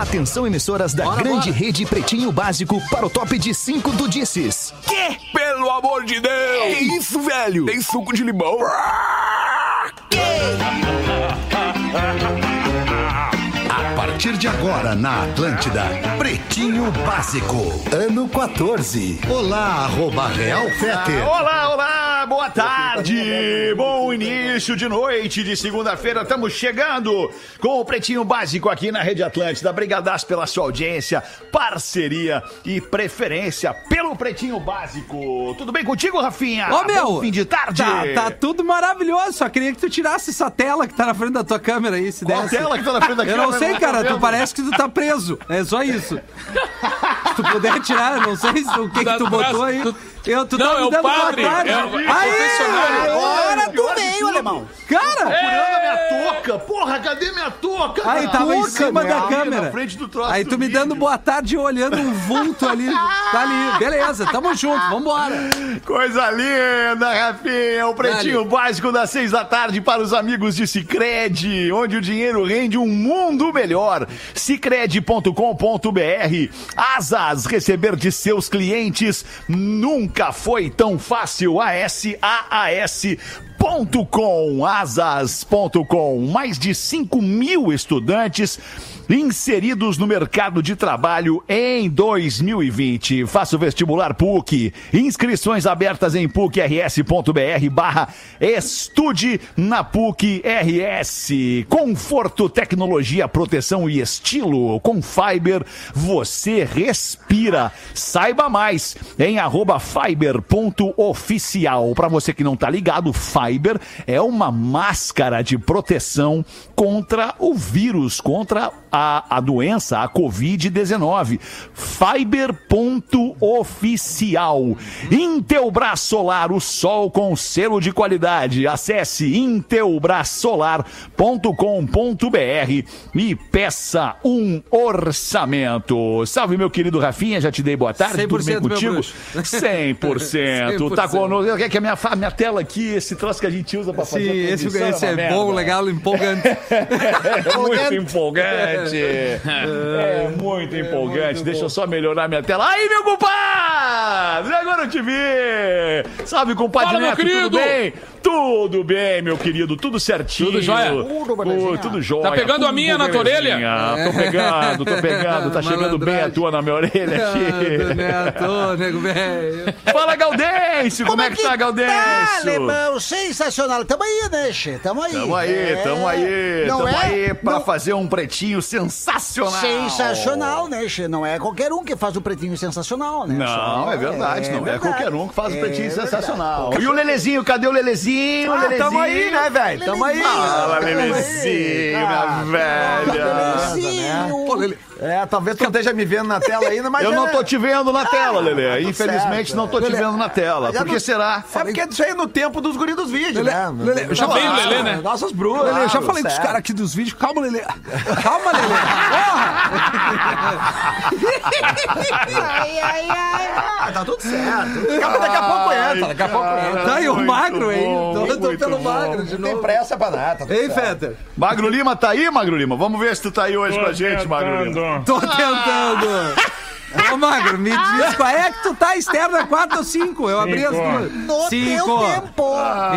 Atenção, emissoras da Bora, grande bora. rede Pretinho Básico para o top de 5 do Disses. Que? Pelo amor de Deus! Que isso, velho? Tem suco de limão? A partir de agora na Atlântida, Pretinho Básico, ano 14. Olá, arroba Real Feter. Olá, olá, boa tarde, bom início de noite de segunda-feira. Estamos chegando com o Pretinho Básico aqui na Rede Atlântida. Brigadaço pela sua audiência, parceria e preferência pelo Pretinho Básico. Tudo bem contigo, Rafinha? Ô, meu! Bom fim de tarde. Tá, tá tudo maravilhoso. Só queria que tu tirasse essa tela que tá na frente da tua câmera aí, se Qual desse. tela que tá na frente da Eu câmera? não sei, cara. Tu parece que tu tá preso. É só isso. Se tu puder tirar, eu não sei se- o que, que tu botou aí. tu- Eu, tu Não, tá é me o dando boa padre, tarde. é o- é o Aí! confessionário. Agora tu veio, alemão. Cara! Procurando a minha touca. Porra, cadê minha touca? Aí cara? tava em cima da câmera. Na frente do troço Aí do tu me dando vídeo. boa tarde e olhando um vulto ali. Tá ali. Beleza, tamo junto, vambora. Coisa linda, Rafinha. O pretinho básico das seis da tarde para os amigos de Cicred, onde o dinheiro rende um mundo melhor. Cicred.com.br. Asas, receber de seus clientes nunca foi tão fácil. A-S-A-A-S. Ponto com, asas.com, mais de 5 mil estudantes inseridos no mercado de trabalho em 2020. Faça o vestibular PUC. Inscrições abertas em pucrs.br barra estude na PUC RS. Conforto, tecnologia, proteção e estilo. Com Fiber, você respira. Saiba mais em arroba fiber.oficial. Para você que não tá ligado, Fiber é uma máscara de proteção contra o vírus, contra a, a doença, a Covid-19. Fiber.oficial. Intelbras Solar, o sol com selo de qualidade. Acesse intelbrasolar.com.br e peça um orçamento. Salve, meu querido Rafinha, já te dei boa tarde. Tudo bem 100% contigo? bruxo. 100%. Tá 100%. conosco. Quer que a minha, minha tela aqui, esse troço que a gente usa pra Sim, fazer a esse, transmissão esse é merda. bom, legal, empolgante. É muito empolgante. É muito empolgante. Deixa eu só melhorar minha tela. Aí, meu compadre! Agora eu te vi! Salve, compadre Fala, meu Neto, tudo querido! bem? Tudo bem, meu querido, tudo certinho. Tudo jóia? Tudo, tudo jóia. Tá pegando a tudo minha na tua belezinha. Tô pegando, tô pegando. Tá chegando bem a tua na minha orelha Ah, aqui. Neto, nego velho. Fala, Gaudêncio! Como, é que tá, Gaudêncio? Tá, alemão, sensacional. Tamo aí, né, Che? Tamo aí. Tamo aí, É. tamo aí. Não tamo é? aí pra Não- fazer um pretinho sensacional. Sensacional, né, Che? Não é qualquer um que faz o pretinho sensacional, né? Não, Só- é verdade, não é verdade. qualquer um que faz o É pretinho verdade. sensacional. E o Lelezinho, cadê o Lelezinho? Ah, Lelezinho? tamo aí, né, velho? Tamo aí. Fala. Lelezinho, Ah, minha velha. Lelezinho. Pô, Lele, É, talvez tu não esteja me vendo na tela ainda, mas. Eu é- não tô te vendo na tela, Lele. tá tudo Infelizmente, certo. não tô te Lelê, vendo na tela. Por que não- será? É porque isso aí é no tempo dos guris dos vídeos, Lelê, né? Lelê, eu já Tá Nossa, Lelê, né? Nossas bruxas. Lele, eu já falei com os certo. caras aqui dos vídeos. Calma, Lele. Calma, Lele. Ai, ai, ai. Ah, tá tudo certo. Daqui a pouco entra, daqui a pouco entra. Tá aí o magro, hein? bom, Tô, tô pelo bom. magro de Não tem novo. pressa pra nada. tá Ei. Fetter. Magro Lima tá aí, Magro Lima? Vamos ver se tu tá aí hoje com a gente, Magro Lima. Tô tentando. Ô, Magro, me diz qual é que tu tá externa 4 ou 5? Eu abri as duas. No Cinco. teu tempo.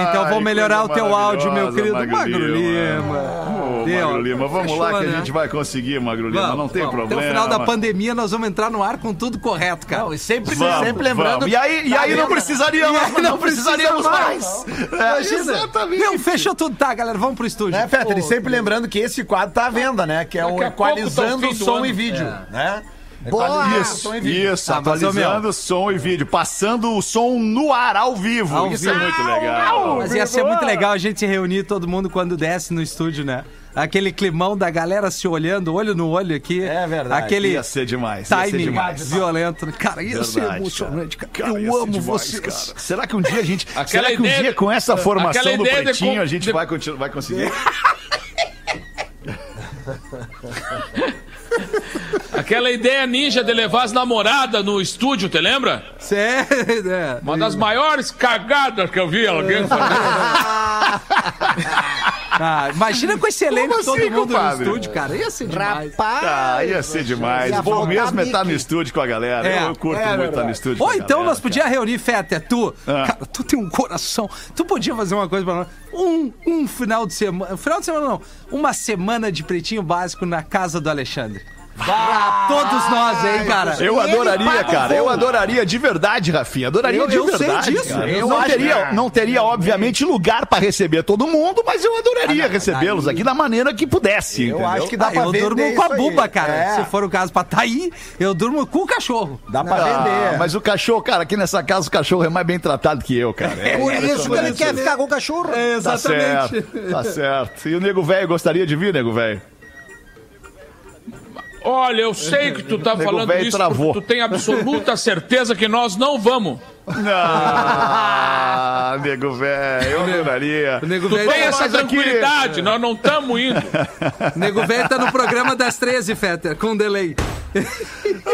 Então vou Ai, melhorar o teu áudio, meu querido Magro Magro Lima. Lima. Magro Lima, vamos Fechou, lá que a né? gente vai conseguir, Magro Lima. Vamos, não tem vamos. problema. Até o final da pandemia nós vamos entrar no ar com tudo correto, cara. Não, e sempre, Vamos, sempre lembrando. E aí, e aí não precisaríamos, aí não, não precisaríamos precisa mais. mais. É, exatamente. Meu, fechou tudo. Tá, galera, vamos pro estúdio. Fetter? E Pô, sempre lembrando que esse quadro tá à venda, né? Que é o a tá o equalizando do som e vídeo, né? Boa. Equalizando Isso, som e vídeo. isso, Ah, ô, atualizando som e vídeo, passando o som no ar, ao vivo. Ao isso é vivo. muito legal. Mas ia ser muito legal a gente se reunir todo mundo quando desce no estúdio, né? Aquele climão da galera se olhando, olho no olho aqui. É verdade. Aquele Ia ser demais. ser timing demais. violento. Cara, ia ser Verdade, emocionante, cara. Cara, Eu amo demais, vocês. cara. Será que um dia a gente. Aquela será que um ideia dia de- com essa formação do de pretinho com- a gente de- vai, continuar, vai conseguir? Aquela ideia ninja de levar as namoradas no estúdio, te lembra? Sério, né? Uma das maiores cagadas que eu vi alguém fazer. Ah, imagina com esse elenco Como todo assim, mundo compadre? no estúdio, cara. Ia ser demais. Rapaz. Ah, ia ser demais. Ia Bom mesmo é estar no estúdio com a galera. É, eu curto é muito estar no estúdio com Ou a então galera, nós podíamos reunir, Fetter, tu. Ah. Cara, tu tem um coração. Tu podia fazer uma coisa pra nós. Um, um final de semana. Final de semana não. Uma semana de pretinho básico na casa do Alexandre. Pra todos nós, hein, cara? Eu adoraria, cara. Eu adoraria de verdade, Rafinha. Adoraria Eu- de eu sei verdade. disso. cara. Eu não, acho teria, não teria, obviamente, lugar pra receber todo mundo, mas eu adoraria recebê-los aqui da maneira que pudesse. Eu entendeu? acho que dá Ah, pra eu vender durmo com a isso aí. buba, cara. É, Se for o caso pra tá aí, eu durmo com o cachorro. Dá pra Ah, vender. mas o cachorro, cara, aqui nessa casa o cachorro é mais bem tratado que eu, cara. É, Por isso que ele quer ficar com o cachorro. tá certo, tá certo. E o nego velho gostaria de vir, nego velho? Olha, eu sei que tu tá falando isso tu tem absoluta certeza que nós não vamos. Ah, nego velho, eu adoraria. O nego Tu velho, tem Mas essa aqui- tranquilidade, nós não estamos indo. o nego velho tá no programa das 13, Fetter, com delay.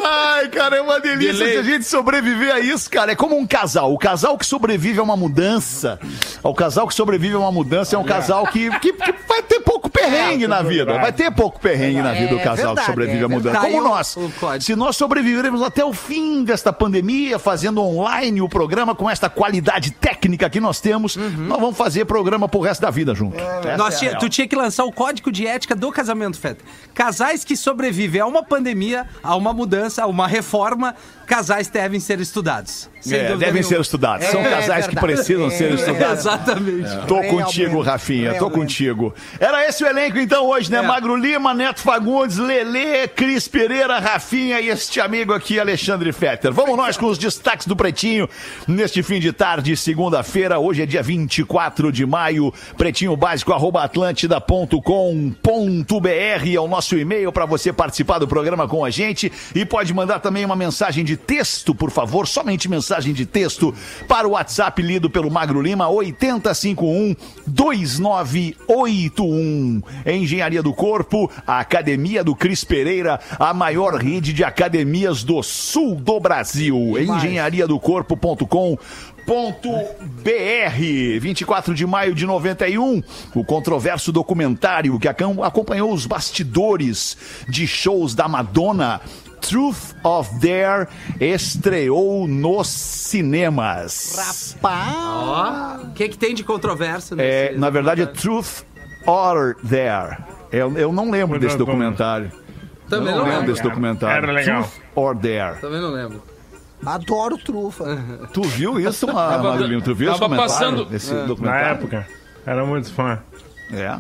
Ai, cara, é uma delícia Delay. se a gente sobreviver a isso, cara. É como um casal. O casal que sobrevive a uma mudança. O casal que sobrevive a uma mudança é um casal que, que, que vai ter pouco perrengue na vida. Vai ter pouco perrengue na vida o É casal que verdade, sobrevive é à mudança. Como Tá nós. Se nós sobrevivermos até o fim desta pandemia, fazendo online o programa com esta qualidade técnica que nós temos, nós vamos fazer programa pro resto da vida junto. Essa Nós é tu tinha que lançar o código de ética do casamento, Fetter. Casais que sobrevivem a uma pandemia, a uma mudança, a uma reforma, casais devem ser estudados. É, devem ser estudados. São É casais que precisam ser É. estudados. Exatamente. Tô contigo, Rafinha, tô contigo. Era esse o elenco então hoje, né? É. Magro Lima, Neto Fagundes, Lelê, Cris Pereira, Rafinha e este amigo aqui, Alexandre Fetter. Vamos nós com os destaques do Pretinho neste fim de tarde, segunda-feira. Hoje é dia 24 de maio. Pretinho básico, arroba atlântida.com.br é o nosso e-mail para você participar do programa com a gente e pode mandar também uma mensagem de texto, por favor, somente mensagem de texto para o WhatsApp lido pelo Magro Lima 8051 2981. Engenharia do Corpo, a Academia do Cris Pereira, a maior rede de academias do sul do Brasil. Engenharia do Corpo.com .br 24 de maio de 91, o controverso documentário que acompanhou os bastidores de shows da Madonna. Truth of Dare estreou nos cinemas. Rapaz. O que, que tem de controvérsia É, nesse- na verdade é Truth or Dare. Eu, eu não lembro desse documentário. Também não não lembro desse documentário. Era legal. Truth or Dare. Também não lembro. Adoro trufa. Tu viu isso, Ma- Magrinho? Tu viu tava documentário? passando- Esse Na documentário? época, era muito fã. É.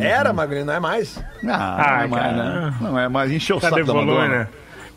Era, Magrinho, não é mais. Ah, Ah, não é mais, né? Não é mais. Encheu o saco da Madonna. né?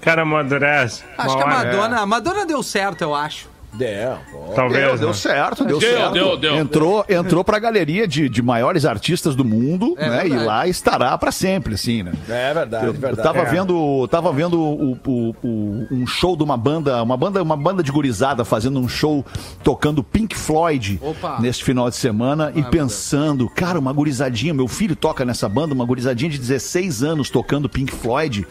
Cara amadurece. Acho que a hora, Madonna, a Madonna deu certo, eu acho. Deu. Talvez. Deu, né? deu certo, deu, Deu, certo. deu, deu. entrou, entrou pra galeria de, de maiores artistas do mundo, É né? E verdade. lá estará pra sempre, assim, né? É verdade, Eu, verdade. eu tava É. vendo, tava vendo o- o- o- um show de uma banda, uma banda, uma banda de gurizada fazendo um show tocando Pink Floyd Opa. neste final de semana e meu pensando, cara, uma gurizadinha, meu filho toca nessa banda, uma gurizadinha de 16 anos tocando Pink Floyd.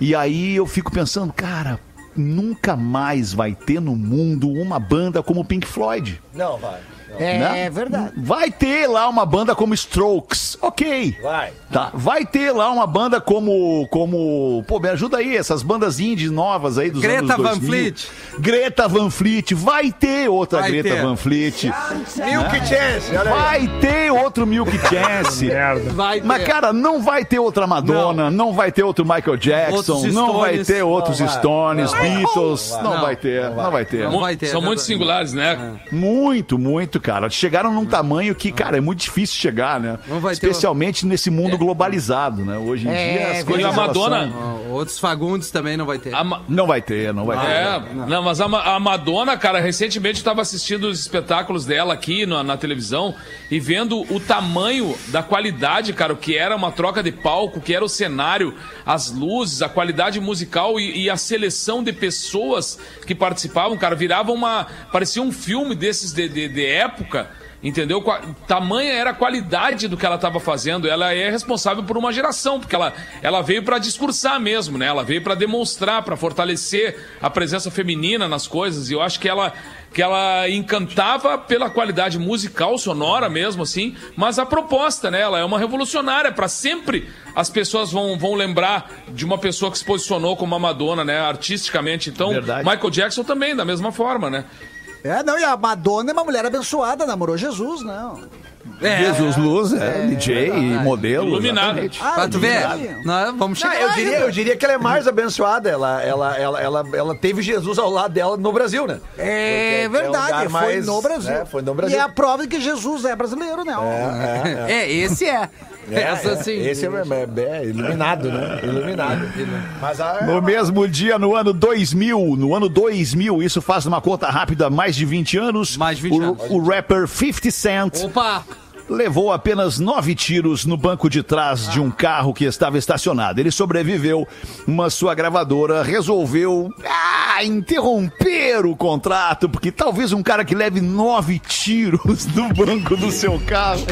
E aí eu fico pensando, cara, nunca mais vai ter no mundo uma banda como Pink Floyd. Não, vai. Não. É, Né? verdade. Vai ter lá uma banda como Strokes, ok. Vai. Tá. Vai ter lá uma banda como. como. Pô, me ajuda aí, essas bandas indies novas aí dos Greta anos 2000. Van Fleet. Greta Van Fleet. Vai ter outra Vai Greta ter. Van Fleet. Milk Chance, olha aí. Vai ter outro Milk Chance. Merda. Vai ter. Mas, cara, não vai ter outra Madonna, não, vai ter outro Michael Jackson, Outros não vai ter outros Não vai. Stones, Não vai. Beatles, Não não, vai. ter, não vai ter. Não vai ter, São é muito singulares, né? Muito, muito, cara. Chegaram num tamanho que, cara, é muito difícil chegar, né? Não Especialmente nesse mundo globalizado, né? Hoje em É, dia as verdade. coisas E a Madonna- são- Outros Fagundes também não vai ter. Ma- Não vai ter, não vai ter. É, não, mas a, Ma- a Madonna, cara, recentemente eu tava assistindo os espetáculos dela aqui na, na televisão e vendo o tamanho da qualidade, cara, o que era uma troca de palco, o que era o cenário, as luzes, a qualidade musical e, e a seleção de pessoas que participavam, cara, virava uma. parecia um filme desses de, de, de época. Entendeu? Qua- Tamanha era a qualidade do que ela estava fazendo. Ela é responsável por uma geração, porque ela, ela veio para discursar mesmo, né? Ela veio para demonstrar, para fortalecer a presença feminina nas coisas. E eu acho que ela que ela encantava pela qualidade musical, sonora mesmo, assim, mas a proposta, né? Ela é uma revolucionária, para sempre as pessoas vão, vão lembrar de uma pessoa que se posicionou como uma Madonna, né? Artisticamente. Então, Verdade. Michael Jackson também, da mesma forma, né? É, não, e a Madonna é uma mulher abençoada, namorou Jesus, não. É, Jesus Luz, é, DJ e modelo. Iluminado. Ah, Pra tu ver, nós vamos Não, chegar eu, lá diria, eu diria que ela é mais abençoada. Ela, ela, ela, ela, ela teve Jesus ao lado dela no Brasil, né? É Porque é um verdade, lugar foi mais, no Brasil. né, foi no Brasil. E é a prova de que Jesus é brasileiro, né? É, esse é. Essa sim. Esse é, é- é iluminado, né? Iluminado. Mas a, No mesmo dia, no ano 2000, no ano 2000, isso faz uma conta rápida, mais de 20 anos. Mais de 20 o, anos. o rapper 50 Cent Opa! Levou apenas nove tiros no banco de trás de um carro que estava estacionado. Ele sobreviveu, mas sua gravadora resolveu ah, interromper o contrato, porque talvez um cara que leve nove tiros no banco do seu carro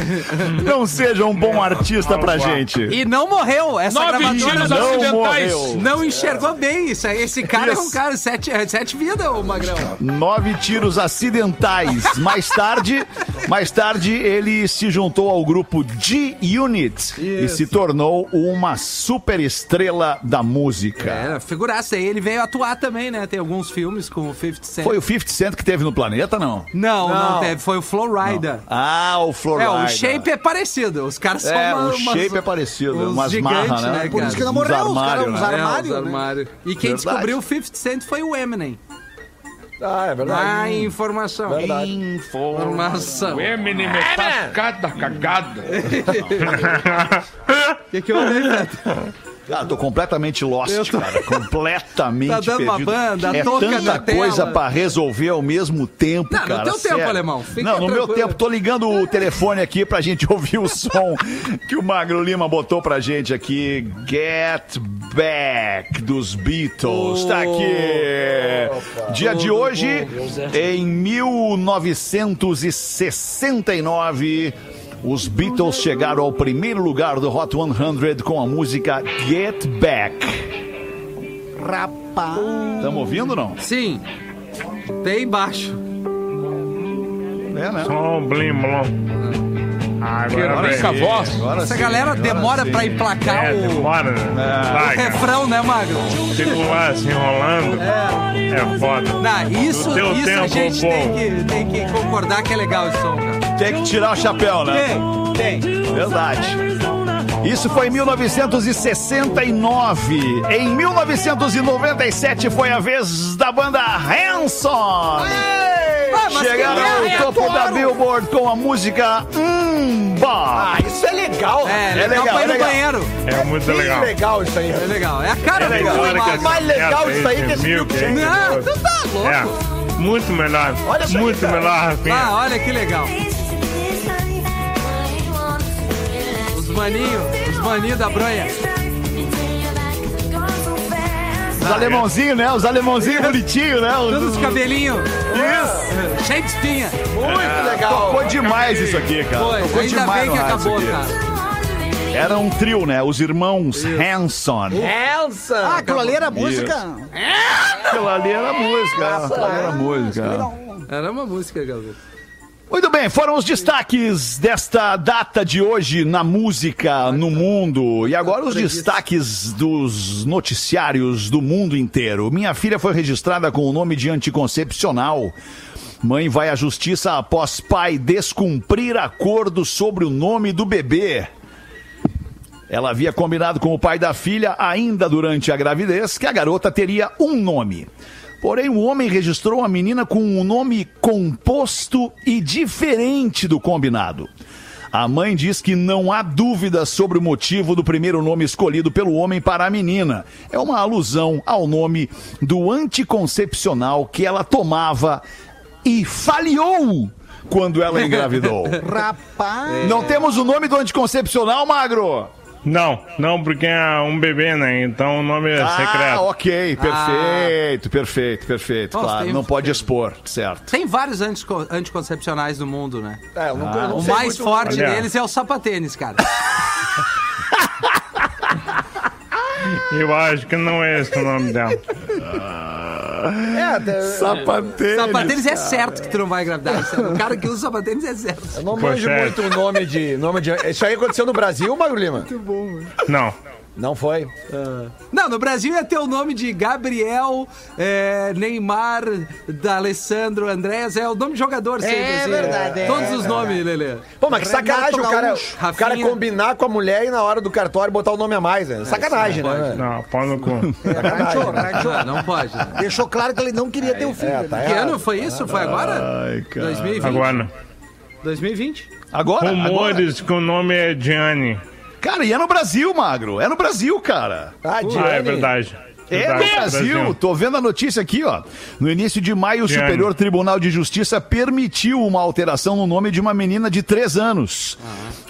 não seja um bom artista pra gente. E não morreu. Essa Nove gravadora tiros não acidentais. morreu. não enxergou bem isso. Esse cara é um Isso. cara, sete, é sete vidas, ô Magrão. Nove tiros acidentais. Mais tarde, mais tarde ele se juntou ao grupo G-Unit e se tornou uma super estrela da música. Era figuraça. Ele veio atuar também, né? Tem alguns filmes com o 50 Cent. Foi o 50 Cent que teve no planeta, não? Não, não, Não. teve. Foi o Flowrider. Ah, o É, Florida. o shape é parecido. Os caras são É, uma, o shape é parecido, uns umas gigantes, marra, né? né, Por isso que namorou Uns os caras, armário, uns né? armários. É, né? armários. E quem Verdade. descobriu o 50 Cent foi o Eminem. Ah, é verdade. Ah, informação. Verdade. Informação. O Eminem é cada cagada. O que, que eu olhei? Cara, tô completamente lost, tô- cara. Completamente Tá dando uma perdido. banda, é toca tanta na tela. coisa pra resolver ao mesmo tempo, Não, no cara. teu tempo, sério. alemão. Fica não, no meu tranquilo. tempo. Tô ligando o telefone aqui pra gente ouvir o som que o Magro Lima botou pra gente aqui. Get Back, dos Beatles. Tá aqui. Dia de hoje, em 1969... Os Beatles chegaram ao primeiro lugar do Hot 100 com a música Get Back. Rapaz. Estamos ouvindo ou não? Sim. Bem baixo. É, né? Só um blim blom. Agora Agora vem. com a voz. Agora Essa sim, galera agora demora sim. pra emplacar É, o, demora, né? o refrão, né, Magro? Fico lá se enrolando. É foda. Não, isso, isso a tempo, gente pô. tem que, tem que concordar que é legal esse som, cara. Tem que tirar o chapéu, né? Tem, tem. Verdade. Isso foi em 1969. Em 1997 foi a vez da banda Hanson. Ah, Chegaram é? ao topo da Billboard com a música Umba. Ah, isso é legal. É, É legal, legal, pra ir é no legal. banheiro. É muito Bem legal. legal isso aí. É legal. É a cara É do mais legal isso aí que esse mil, milkshake. Não, tu tá louco. É, muito melhor. Olha isso aí, muito cara. melhor, Rafinha. Ah, olha que legal. Os maninhos, os maninhos da bronha. Os alemãozinhos, né? Os alemãozinhos bonitinhos, né? Os, Todos os cabelinhos. Isso. Cheio de espinha. Muito legal. Tocou demais isso aqui, cara. Foi, Tocou ainda demais bem que acabou, cara. Era um trio, né? Os irmãos Hanson. Elsa. Ah, aquilo ali era música. Aquilo ali era música. Aquilo ali era música. Era uma música, galera. Muito bem, foram os destaques desta data de hoje na música no mundo. E agora os destaques dos noticiários do mundo inteiro. Minha filha foi registrada com o nome de anticoncepcional. Mãe vai à justiça após pai descumprir acordo sobre o nome do bebê. Ela havia combinado com o pai da filha, ainda durante a gravidez, que a garota teria um nome. Porém, o homem registrou a menina com um nome composto e diferente do combinado. A mãe diz que não há dúvida sobre o motivo do primeiro nome escolhido pelo homem para a menina. É uma alusão ao nome do anticoncepcional que ela tomava e falhou quando ela engravidou. Rapaz. Não temos o nome do anticoncepcional, Magro? Não, não, porque é um bebê, né? Então o nome é Ah, secreto. ok, perfeito, perfeito, perfeito. Nossa, claro, não pode expor, certo. Tem vários antico- anticoncepcionais no mundo, né? É, eu não, eu não O mais forte Olha. deles é o sapatênis, cara. Eu acho que não é esse o nome dela. É, até- Sapatênis. sapatênis é certo que tu não vai engravidar. isso é- O cara que usa sapatênis é certo. eu não manjo muito o nome de, nome de. Isso aí aconteceu no Brasil, Magro Lima? Não. Não foi. Não, no Brasil ia ter o nome de Gabriel, é, Neymar, da Alessandro, Andréas, é o nome de jogador sempre. É assim, verdade, é Todos os verdade. nomes, Lelê. Pô, mas que sacanagem o cara, o cara combinar com a mulher e na hora do cartório botar o nome a mais, né? Sacanagem, não né? pode. Não, pau no cu. Rachou, rachou. Ah, não pode. né? Deixou claro que ele não queria ter um filho. É, né? tá Que errado. ano foi isso? Foi agora? Ai, cara. 2020? Agora. 2020? Agora, agora. Rumores que o nome é Gianni. Cara, e é no Brasil, Magro. É no Brasil, cara. Ah, Ah, é verdade. É no Brasil. Tô vendo a notícia aqui, ó. No início de maio, o. Superior Tribunal de Justiça permitiu uma alteração no nome de uma menina de três anos.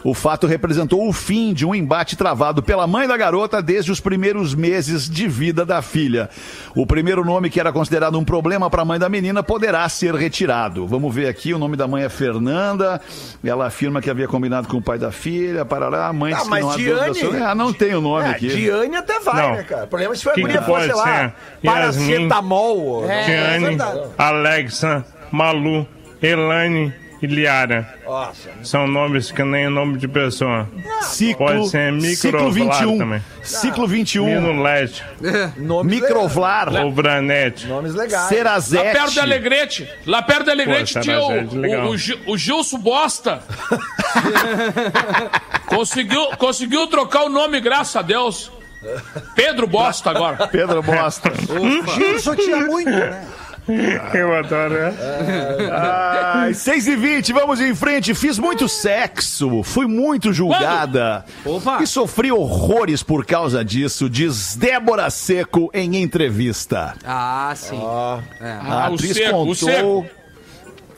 O fato representou o fim de um embate travado pela mãe da garota desde os primeiros meses de vida da filha. O primeiro nome que era considerado um problema para a mãe da menina poderá ser retirado. Vamos ver aqui, o nome da mãe é Fernanda. Ela afirma que havia combinado com o pai da filha, parará, a mãe Ah, disse que mas não Diane- Ah, não tem o nome É, aqui. Diane até vai, Não. né, cara? O problema é se foi a guria fosse, sei pode lá, ser? paracetamol. É, Gianni, verdade. Alexa, Malu, Elane e Liara. Nossa. São nomes que nem nome de pessoa. Ciclo, Pode ser ciclo microvlar 21. também. Ciclo 21. Nino LED, Nomes Microvlar. ou Branete. Nomes legais. Lá perto da Alegrete. Lá perto da Alegrete Pô, tinha o, Sarajete, legal. o, o, Gil- o Gilson Bosta. conseguiu, conseguiu trocar o nome, graças a Deus. Pedro Bosta agora. Pedro Bosta. Gilson tinha muito, né? Eu adoro, né? Ai, 6 e 20 vamos em frente. Fiz muito sexo, fui muito julgada. Opa. E sofri horrores por causa disso, diz Débora Seco em entrevista. Ah, sim. É. A Ah, o atriz seco, o contou.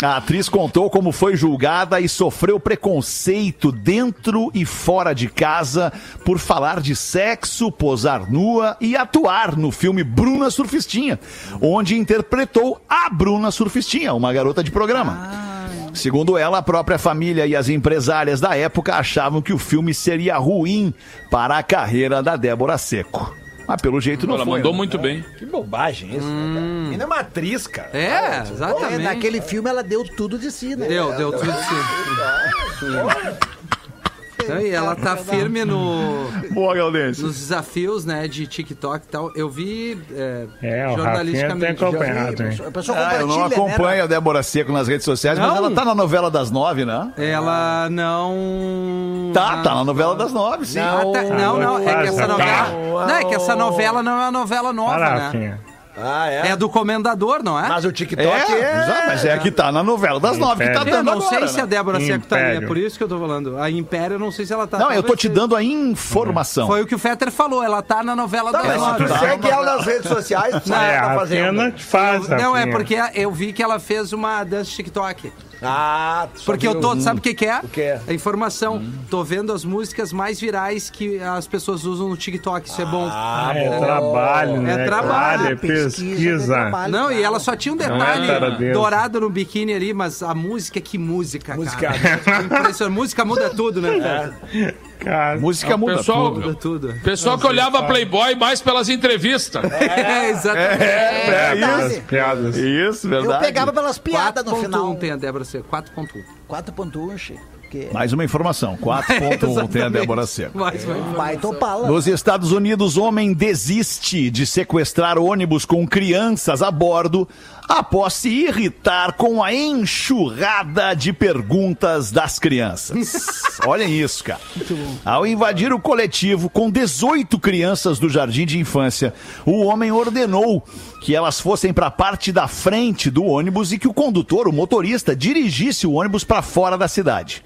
A atriz contou como foi julgada e sofreu preconceito dentro e fora de casa por falar de sexo, posar nua e atuar no filme Bruna Surfistinha, onde interpretou a Bruna Surfistinha, uma garota de programa. Segundo ela, a própria família e as empresárias da época achavam que o filme seria ruim para a carreira da Débora Seco. Mas pelo jeito não Ela foi. mandou né? muito bem. Que bobagem isso, né, cara? Menina é uma atriz, cara. É, É, exatamente. naquele filme ela deu tudo de si, né? Deu, deu tudo sim. E ela tá firme no, Boa, nos desafios, né, de TikTok e tal. Eu vi é, É, o Rafinha tem jornalisticamente. acompanhado, hein? A pessoa Ah, eu não compartilha, né, acompanho a Débora Seco nas redes sociais, mas Não? ela tá na novela das nove, né? Ela não. Tá, tá na novela das nove, sim. Ah, tá- Não, não, é que essa Passa, novela. tá. Não, é que essa novela não é uma novela nova, Para, né? Rafinha. Ah, é? É do Comendador, não é? Mas o TikTok É, é... mas é que tá na novela das nove que tá Império. Eu dando não sei agora, se né? a Débora Seco tá. É por isso que eu tô falando. A Império, eu não sei se ela tá. Não, eu tô te dando a informação. Foi o que o Fetter falou, ela tá na novela Tá, das mas nove. tu segue ela nas redes sociais, tu sabe o É, a tá fazendo. não te faz, Não, é porque eu vi que ela fez uma dança TikTok. Ah, Porque eu tô, sabe o que que é? O que é? A informação. Tô vendo as músicas mais virais que as pessoas usam no TikTok. Isso é bom. Ah, é trabalho, né? trabalho, Claro, é pesquisa. trabalho, Não, e ela só tinha um é detalhe taradeza. dourado no biquíni ali, mas a música, que música, Música. cara. Música muda tudo, né, Fetter? Cara, Música muda pessoal- tudo. Muda tudo. Pessoal que olhava Playboy mais pelas entrevistas. É, exatamente. É, verdade. isso. piadas. Isso, Eu verdade. pegava pelas piadas no 4.1 final. tem a Débora C. 4.1. 4.1, Chico. Que Mais uma informação. 4.1 tem a Débora Seco. Mais uma informação. Nos Estados Unidos, homem desiste de sequestrar ônibus com crianças a bordo após se irritar com a enxurrada de perguntas das crianças. Olhem isso, cara. Ao invadir o coletivo com 18 crianças do jardim de infância, o homem ordenou que elas fossem para a parte da frente do ônibus e que o condutor, o motorista, dirigisse o ônibus para fora da cidade.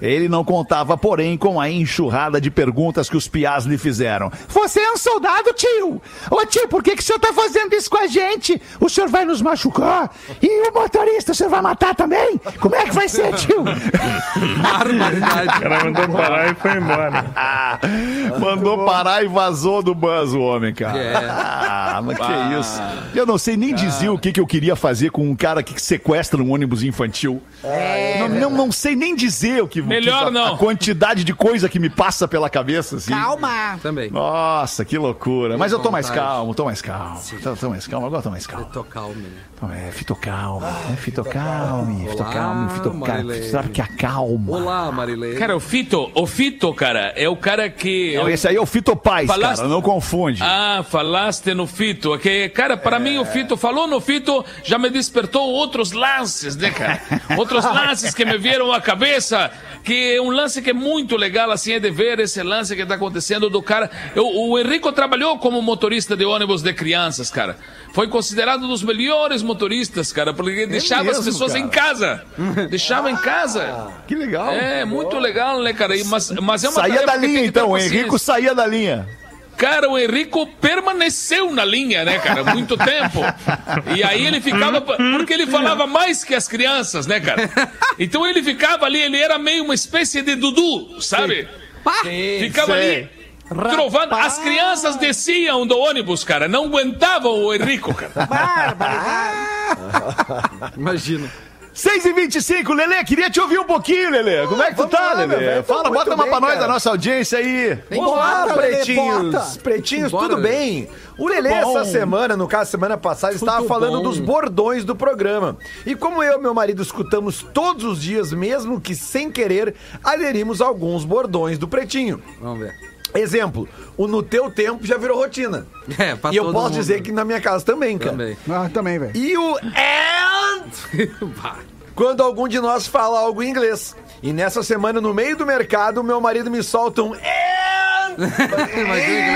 Ele não contava, porém, com a enxurrada de perguntas que os piás lhe fizeram. Você é um soldado, tio? Ô tio, por que, que o senhor tá fazendo isso com a gente? O senhor vai nos machucar? E o motorista você vai matar também? Como é que vai ser, tio? O Barbaridade. cara mandou parar e foi embora. Mandou parar e vazou do bus o homem, cara. É. Ah, mas que isso. Eu não sei nem dizer o que, que eu queria fazer com um cara que sequestra um ônibus infantil. não, não, não sei nem dizer o que... Melhor não. A quantidade de coisa que me passa pela cabeça, assim. Calma. Também. Nossa, que loucura. Mas eu tô mais calmo, tô mais calmo. Tô, tô mais calmo, agora tô mais calmo. Tô calmo, né? Então, É, fitocalme, é fitocalme, fitocalme, fitocalme. Sabe que acalma. Olá, Marilene. Cara, o Fito, o Fito, cara, é o cara que. Não, Esse aí é o Fitopaz, Falaste- cara, não confunde. Ah, falaste no Fito. Que, cara, para mim o Fito falou no Fito já me despertou outros lances, né, cara? Outros lances que me vieram à cabeça. Que é um lance que é muito legal, assim, é de ver esse lance que tá acontecendo do cara. Eu- o Henrico trabalhou como motorista de ônibus de crianças, cara. Foi considerado um dos melhores motoristas, cara, porque deixava as mesmo, pessoas cara? em casa. Deixava em casa. Que legal. É, muito legal, né, cara? E- Mas, mas é uma Saía da linha então, o. Henrico saía da linha. Cara, o Henrico permaneceu na linha, né, cara? Muito tempo. E aí ele ficava. Porque ele falava mais que as crianças, né, cara? Então ele ficava ali, ele era meio uma espécie de Dudu, sabe? ficava ali. Trovando. As crianças desciam do ônibus, cara. Não aguentavam o Henrico, cara. Imagina. 6 e 25 Lelê, queria te ouvir um pouquinho, Lelê. Como é que tu tá, tô Fala, bota uma bem, pra nós cara. da nossa audiência aí. Olá, pretinhos. Pretinhos, Bora, tudo bem? O Lelê, bom. essa semana, no caso, semana passada, estava falando bom. dos bordões do programa. E como eu e meu marido escutamos todos os dias, mesmo que sem querer, aderimos a alguns bordões do Pretinho. Vamos ver. Exemplo, o no teu tempo já virou rotina. É, pra e eu posso mundo. dizer que na minha casa também, cara. Também. Ah, também, velho. E o and quando algum de nós fala algo em inglês. E nessa semana, no meio do mercado, meu marido me solta um. Imagina que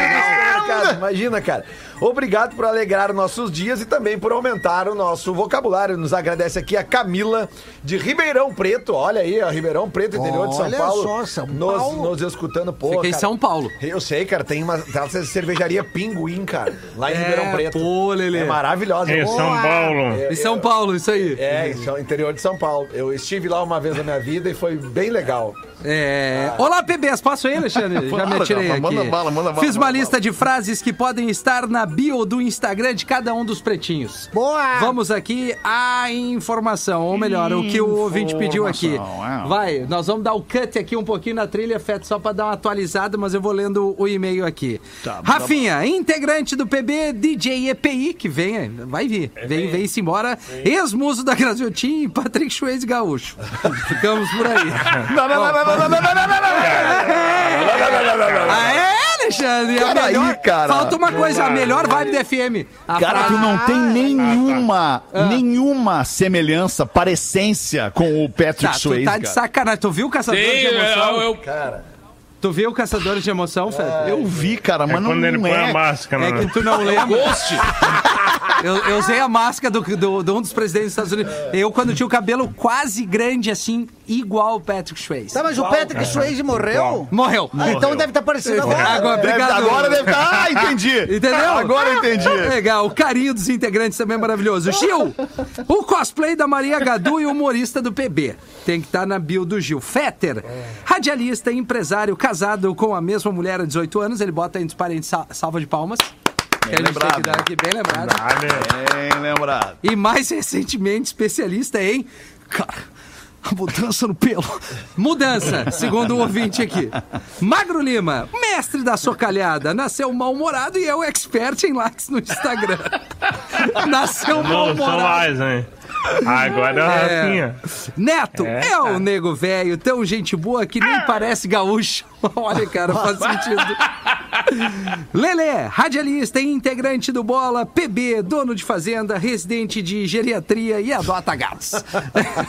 legal. Imagina, cara. Obrigado por alegrar nossos dias e também por aumentar o nosso vocabulário. Nos agradece aqui a Camila de Ribeirão Preto. Olha aí, a Ribeirão Preto, interior de São Olha Paulo. só, São nos, Paulo. nos escutando, pô. Fiquei em. São Paulo. Eu sei, cara, tem uma tem uma cervejaria Pinguim, cara, lá em É, Ribeirão Preto. pô, Lelê. É maravilhosa. Em São Paulo. Em São Paulo, isso aí. É, isso é o interior de São Paulo. Eu estive lá uma vez na minha vida e foi bem legal. É... Olá, PBs, posso aí, Alexandre? Já me atirei aqui. manda bala, manda bala, Fiz uma lista de frases que podem estar na bio do Instagram de cada um dos pretinhos. Boa! Vamos aqui à informação, ou melhor, o que o ouvinte pediu aqui. É. Vai, nós vamos dar o cut aqui um pouquinho na trilha, Feto, só pra dar uma atualizada, mas eu vou lendo o e-mail aqui. Tá, Rafinha, integrante do PB, DJ EPI, que vem, vai vir, vem, vem-se embora, ex-muso da Graziotin e Patrick Swayze Gaúcho. Ficamos por aí. Não, não, não, não, Ah, é, Alexandre? A Cara, melhor- aí, cara. Falta uma coisa, a melhor vibe da FM. A Cara, frase- tu não tem nenhuma, nenhuma semelhança, parecência com o Patrick Tá, tu Swayze, tá de cara. sacanagem. Tu viu o Caçador Tem, de eu, Emoção? eu, Tu viu o Caçadores de Emoção, Fred? Eu vi, cara, mas É não, quando ele não põe a é. máscara, É né? que tu não lembra. Ghost. Eu, eu usei a máscara do, do, de um dos presidentes dos Estados Unidos. Eu, quando tinha o cabelo quase grande, assim, igual o Patrick Swayze. Tá, mas o Patrick Swayze morreu? Morreu. Ah, então deve estar parecendo agora. Agora, Deve- obrigado. agora deve estar. Ah, entendi. Entendeu? Agora entendi. Legal, o carinho dos integrantes também é maravilhoso. Gil, o cosplay da Maria Gadu e humorista do PB. Tem que estar na bio do Gil. Fetter, radialista, empresário, casado com a mesma mulher há 18 anos. Ele bota aí nos parentes sal- salva de palmas. Que a gente tem que lembrado. dar aqui, bem lembrado. Bem lembrado. E mais recentemente, especialista em. Cara, a mudança no pelo. Mudança, segundo o ouvinte aqui. Magro Lima, mestre da socalhada, nasceu mal-humorado e é o expert em likes no Instagram. Nasceu Não, são mal-humorado. mais, hein? Agora É. Rafinha. Neto, é, É, nego velho, tão gente boa que nem parece gaúcho. Olha, cara, faz sentido. Lelê, radialista e integrante do Bola, PB, dono de fazenda, residente de geriatria e adota gatos.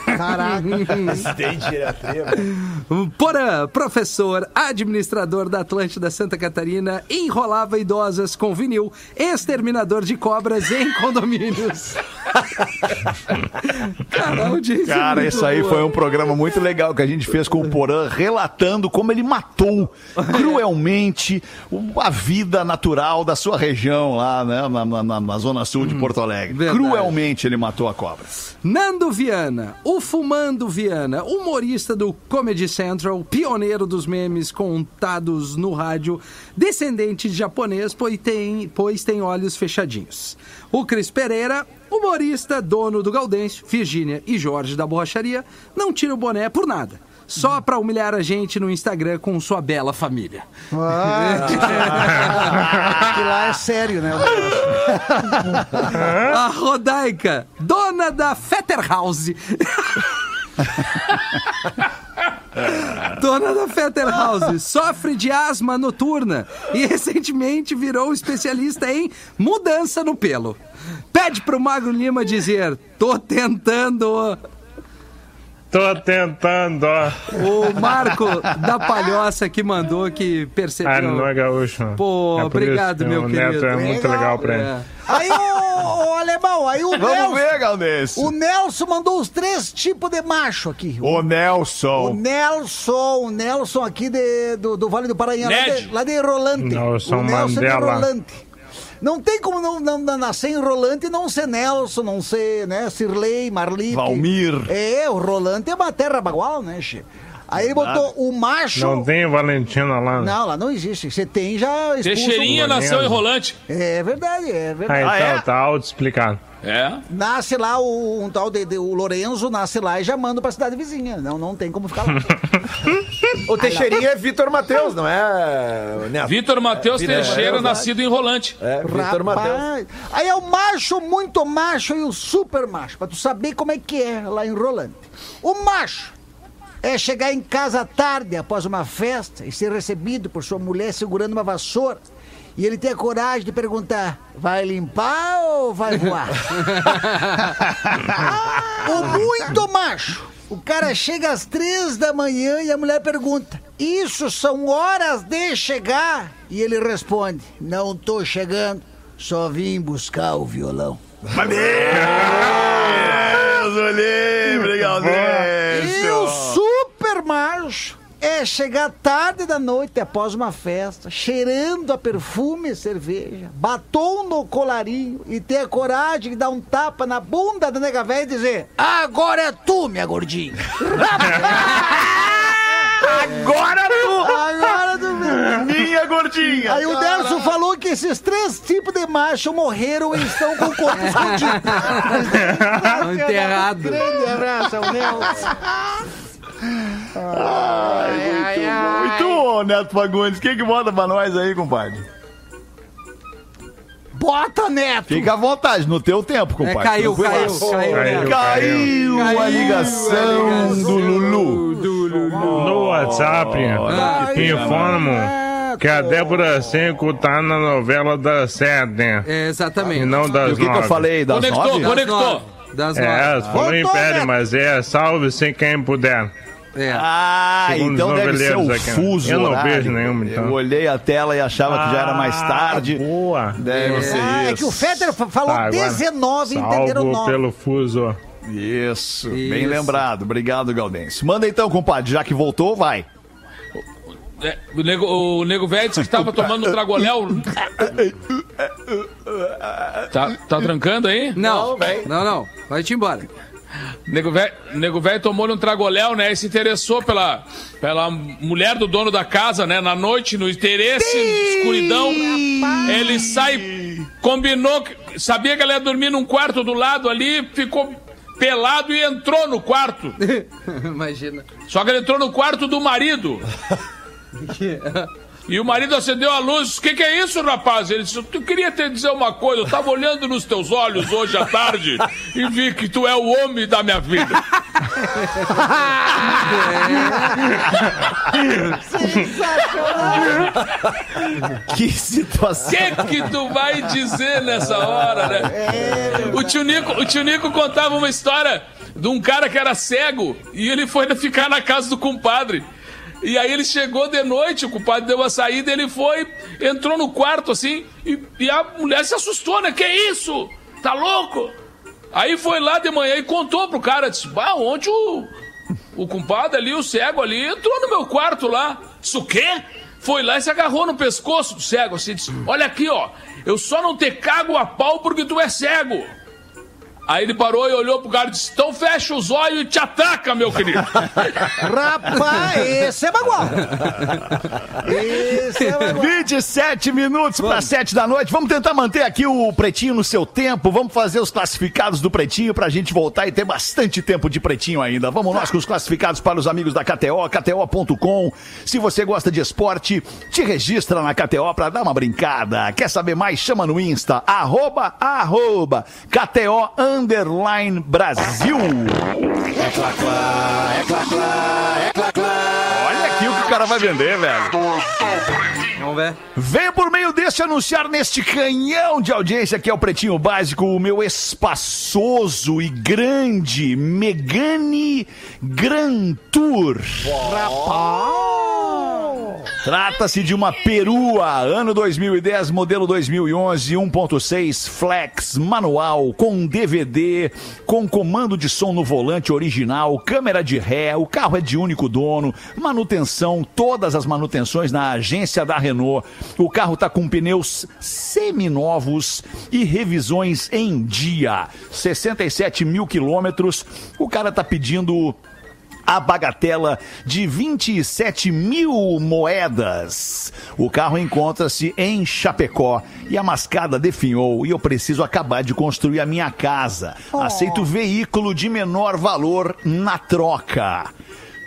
Caraca. Tem geriatria, velho. Porã, professor, administrador da Atlântida Santa Catarina, enrolava idosas com vinil, exterminador de cobras em condomínios. Cara, é Cara, isso aí boa. foi um programa muito legal que a gente fez com o Porã, relatando como ele matou cruelmente a vida natural da sua região lá, né? Na, na- na- na zona sul de Porto Alegre. verdade. Cruelmente ele matou a cobra. Nando Viana, o Fumando Viana, humorista do Comedy Central, pioneiro dos memes contados no rádio, descendente de japonês, pois tem, pois tem olhos fechadinhos. O Cris Pereira, humorista, dono do Gaudêncio, Virgínia e Jorge da Borracharia, não tira o boné por nada. Só pra humilhar a gente no Instagram com sua bela família. Ah, que lá é sério, né? A Rodaica, dona da Fetter House. Dona da Fetter House sofre de asma noturna e recentemente virou especialista em mudança no pelo. Pede pro Magro Lima dizer: tô tentando. Tô tentando, ó. O Marco da Palhoça que mandou que Ah, percebeu. não é gaúcho. Pô, É obrigado, meu o Neto querido. é muito legal pra ele. É. Aí, ô, ô, alemão, aí o Vamos Nelson. ver. O Nelson mandou os três tipos de macho aqui. O O Nelson. Nelson, o Nelson aqui de- do, do Vale do Paranhã, lá de, lá de Rolante. Nelson o Nelson Mandela. de Rolante. Não tem como não, não- não nascer em Rolante e não ser Nelson, não ser, né, Cirlei, Marli. Valmir. É, o Rolante é uma terra bagual, né, che? Aí ele botou o macho... Não tem Valentina lá. né? Não, lá não existe. Você tem já. Teixeirinha nasceu enrolante. É verdade, é verdade. Ah, Ah, então é? tá auto-explicado. É. Nasce lá o, um tal de, de- o Lorenzo, nasce lá e já manda pra cidade vizinha. Não, não tem como ficar lá. O Teixeirinha é Vitor Matheus, não é, Neto? Vitor Matheus Vitor Teixeira, Matheus, nascido em Rolante. É, Vitor Matheus. Rapaz, aí é o macho muito macho e o super macho, pra tu saber como é que é lá em Rolante. O macho é chegar em casa tarde após uma festa e ser recebido por sua mulher segurando uma vassoura. E ele ter a coragem de perguntar: vai limpar ou vai voar? o muito macho. O cara chega às três da manhã e a mulher pergunta: Isso são horas de chegar? E ele responde: Não tô chegando, só vim buscar o violão. Deus, o livre, E Galdês. o é chegar tarde da noite após uma festa, cheirando a perfume e cerveja, batom no colarinho e ter a coragem de dar um tapa na bunda da nega velha e dizer: Agora é tu, minha gordinha. Agora tu, Agora tu. minha gordinha. Aí o Nelson falou que esses três tipos de macho morreram e estão com o corpo escondido. Enterrado. Grande abraço ao Nelson. E tu, Neto Fagundes, o que que bota pra nós aí, compadre? Bota, Neto! Fica à vontade, no teu tempo, É, compadre. caiu, caiu, Tranquilaço. caiu, Caiu. né? Caiu a ligação do Lulu. No WhatsApp, te informo que a Débora Seco tá na novela das sete. É, E exatamente. não E das o que, que eu falei das Conectou, nove? conectou. Das É, em Voltou, pele, Neto. mas é salve-se quem puder. É. Ah, Segundo então deve ser o aqui, né? fuso Eu não horário. vejo nenhuma, então. Eu olhei a tela e achava que já era mais tarde. Ah, Boa. Deve ser Ah, é isso. que o Fetter fa- falou Tá, agora, 19 entenderam Salvo 9. pelo fuso. Isso, bem Isso. lembrado. Obrigado, Galdense. Manda então, compadre, já que voltou, vai. É, o nego, o nego velho disse que tava tomando um tragoléu. Tá, tá trancando aí? Não, Não, não, não. Vai-te embora. Nego velho, nego velho tomou-lhe um tragoléu, né? E se interessou pela, pela mulher do dono da casa, né? Na noite, no interesse, escuridão. Ele sai, combinou, sabia que ela ia dormir num quarto do lado ali, ficou pelado e entrou no quarto. Imagina. Só que ele entrou no quarto do marido. E o marido acendeu a luz. O que, que é isso, rapaz? Ele disse: Eu queria te dizer uma coisa. Eu tava olhando nos teus olhos hoje à tarde e vi que tu é o homem da minha vida. Que O situação. que, que tu vai dizer nessa hora, né? O tio, Nico, o tio Nico contava uma história de um cara que era cego e ele foi ficar na casa do compadre. E aí ele chegou de noite, o compadre deu uma saída, ele foi, entrou no quarto assim, e, e a mulher se assustou, né? Que isso? Tá louco? Aí foi lá de manhã e contou pro cara, disse, bah, ontem o, o compadre ali, o cego ali, entrou no meu quarto lá. Disse, o quê? foi lá e se agarrou no pescoço do cego, assim, disse, olha aqui, ó, eu só não te cago a pau porque tu é cego. Aí ele parou e olhou pro cara e disse, então fecha os olhos e te ataca, meu querido. Rapaz, esse é bagual. Esse é bagual. 27 minutos para 7 da noite. Vamos tentar manter aqui o Pretinho no seu tempo. Vamos fazer os classificados do Pretinho pra gente voltar e ter bastante tempo de Pretinho ainda. Vamos nós com os classificados para os amigos da KTO, KTO.com. Se você gosta de esporte, te registra na KTO pra dar uma brincada. Quer saber mais? Chama no Insta, arroba, arroba, KTO Underline Brasil. Olha aqui o que o cara vai vender, velho. Vamos ver. Venho por meio deste anunciar neste canhão de audiência que é o Pretinho Básico, o meu espaçoso e grande Megane Grand Tour. Trata-se de uma perua, ano 2010, modelo 2011, 1.6 flex, manual, com DVD, com comando de som no volante original, câmera de ré, o carro é de único dono, manutenção, todas as manutenções na agência da Renault. O carro tá com pneus seminovos e revisões em dia. 67 mil quilômetros. O cara tá pedindo a bagatela de 27 mil moedas. O carro encontra-se em Chapecó e a mascada definhou e eu preciso acabar de construir a minha casa. Aceito veículo de menor valor na troca.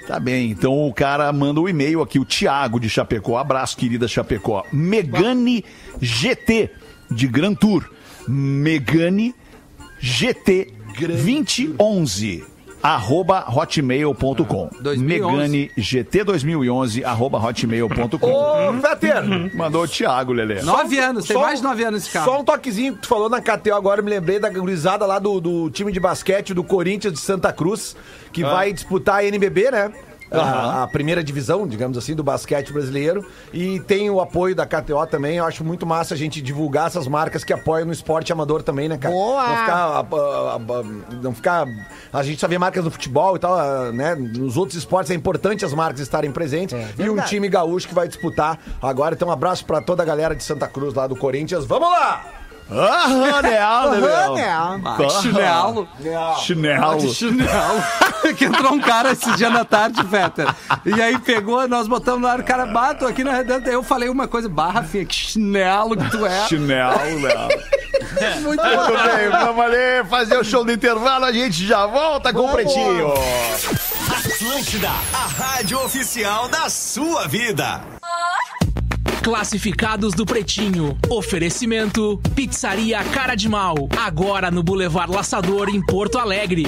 Tá bem, então o cara manda um e-mail aqui, o Thiago de Chapecó. Abraço, querida Chapecó. Megane GT de Gran Tour. Megane GT 2011 arroba hotmail.com 2011. Megane GT 2011 arroba hotmail.com Ô, Fetter, Mandou o Thiago, Lelê. Nove anos, tem só- mais de nove anos esse carro. Só um toquezinho que tu falou na KTO agora, eu me lembrei da gurizada lá do, do time de basquete do Corinthians de Santa Cruz, que vai disputar a NBB, né? A, a primeira divisão, digamos assim, do basquete brasileiro. E tem o apoio da KTO também. Eu acho muito massa a gente divulgar essas marcas que apoiam no esporte amador também, né, cara? Boa! Não ficar. a- a- não ficar. A gente só vê marcas no futebol e tal, né? Nos outros esportes é importante as marcas estarem presentes. e um time gaúcho que vai disputar agora. Então, um abraço pra toda a galera de Santa Cruz lá do Corinthians. Vamos lá! Ah. Aham, Ah, chinelo. Chinelo. De chinelo. que entrou um cara esse dia da tarde, Fetter. E aí pegou, nós botamos no ar, o cara bato aqui na redonda. Eu falei uma coisa, barra, filha, que chinelo que tu é. Chinelo, Léo. Muito Muito bem, vamos ali fazer o show do intervalo, a gente já volta com o Pretinho. Atlântida, a rádio oficial da sua vida. Classificados do Pretinho. Oferecimento: Pizzaria Cara de Mal. Agora no Boulevard Laçador, em Porto Alegre.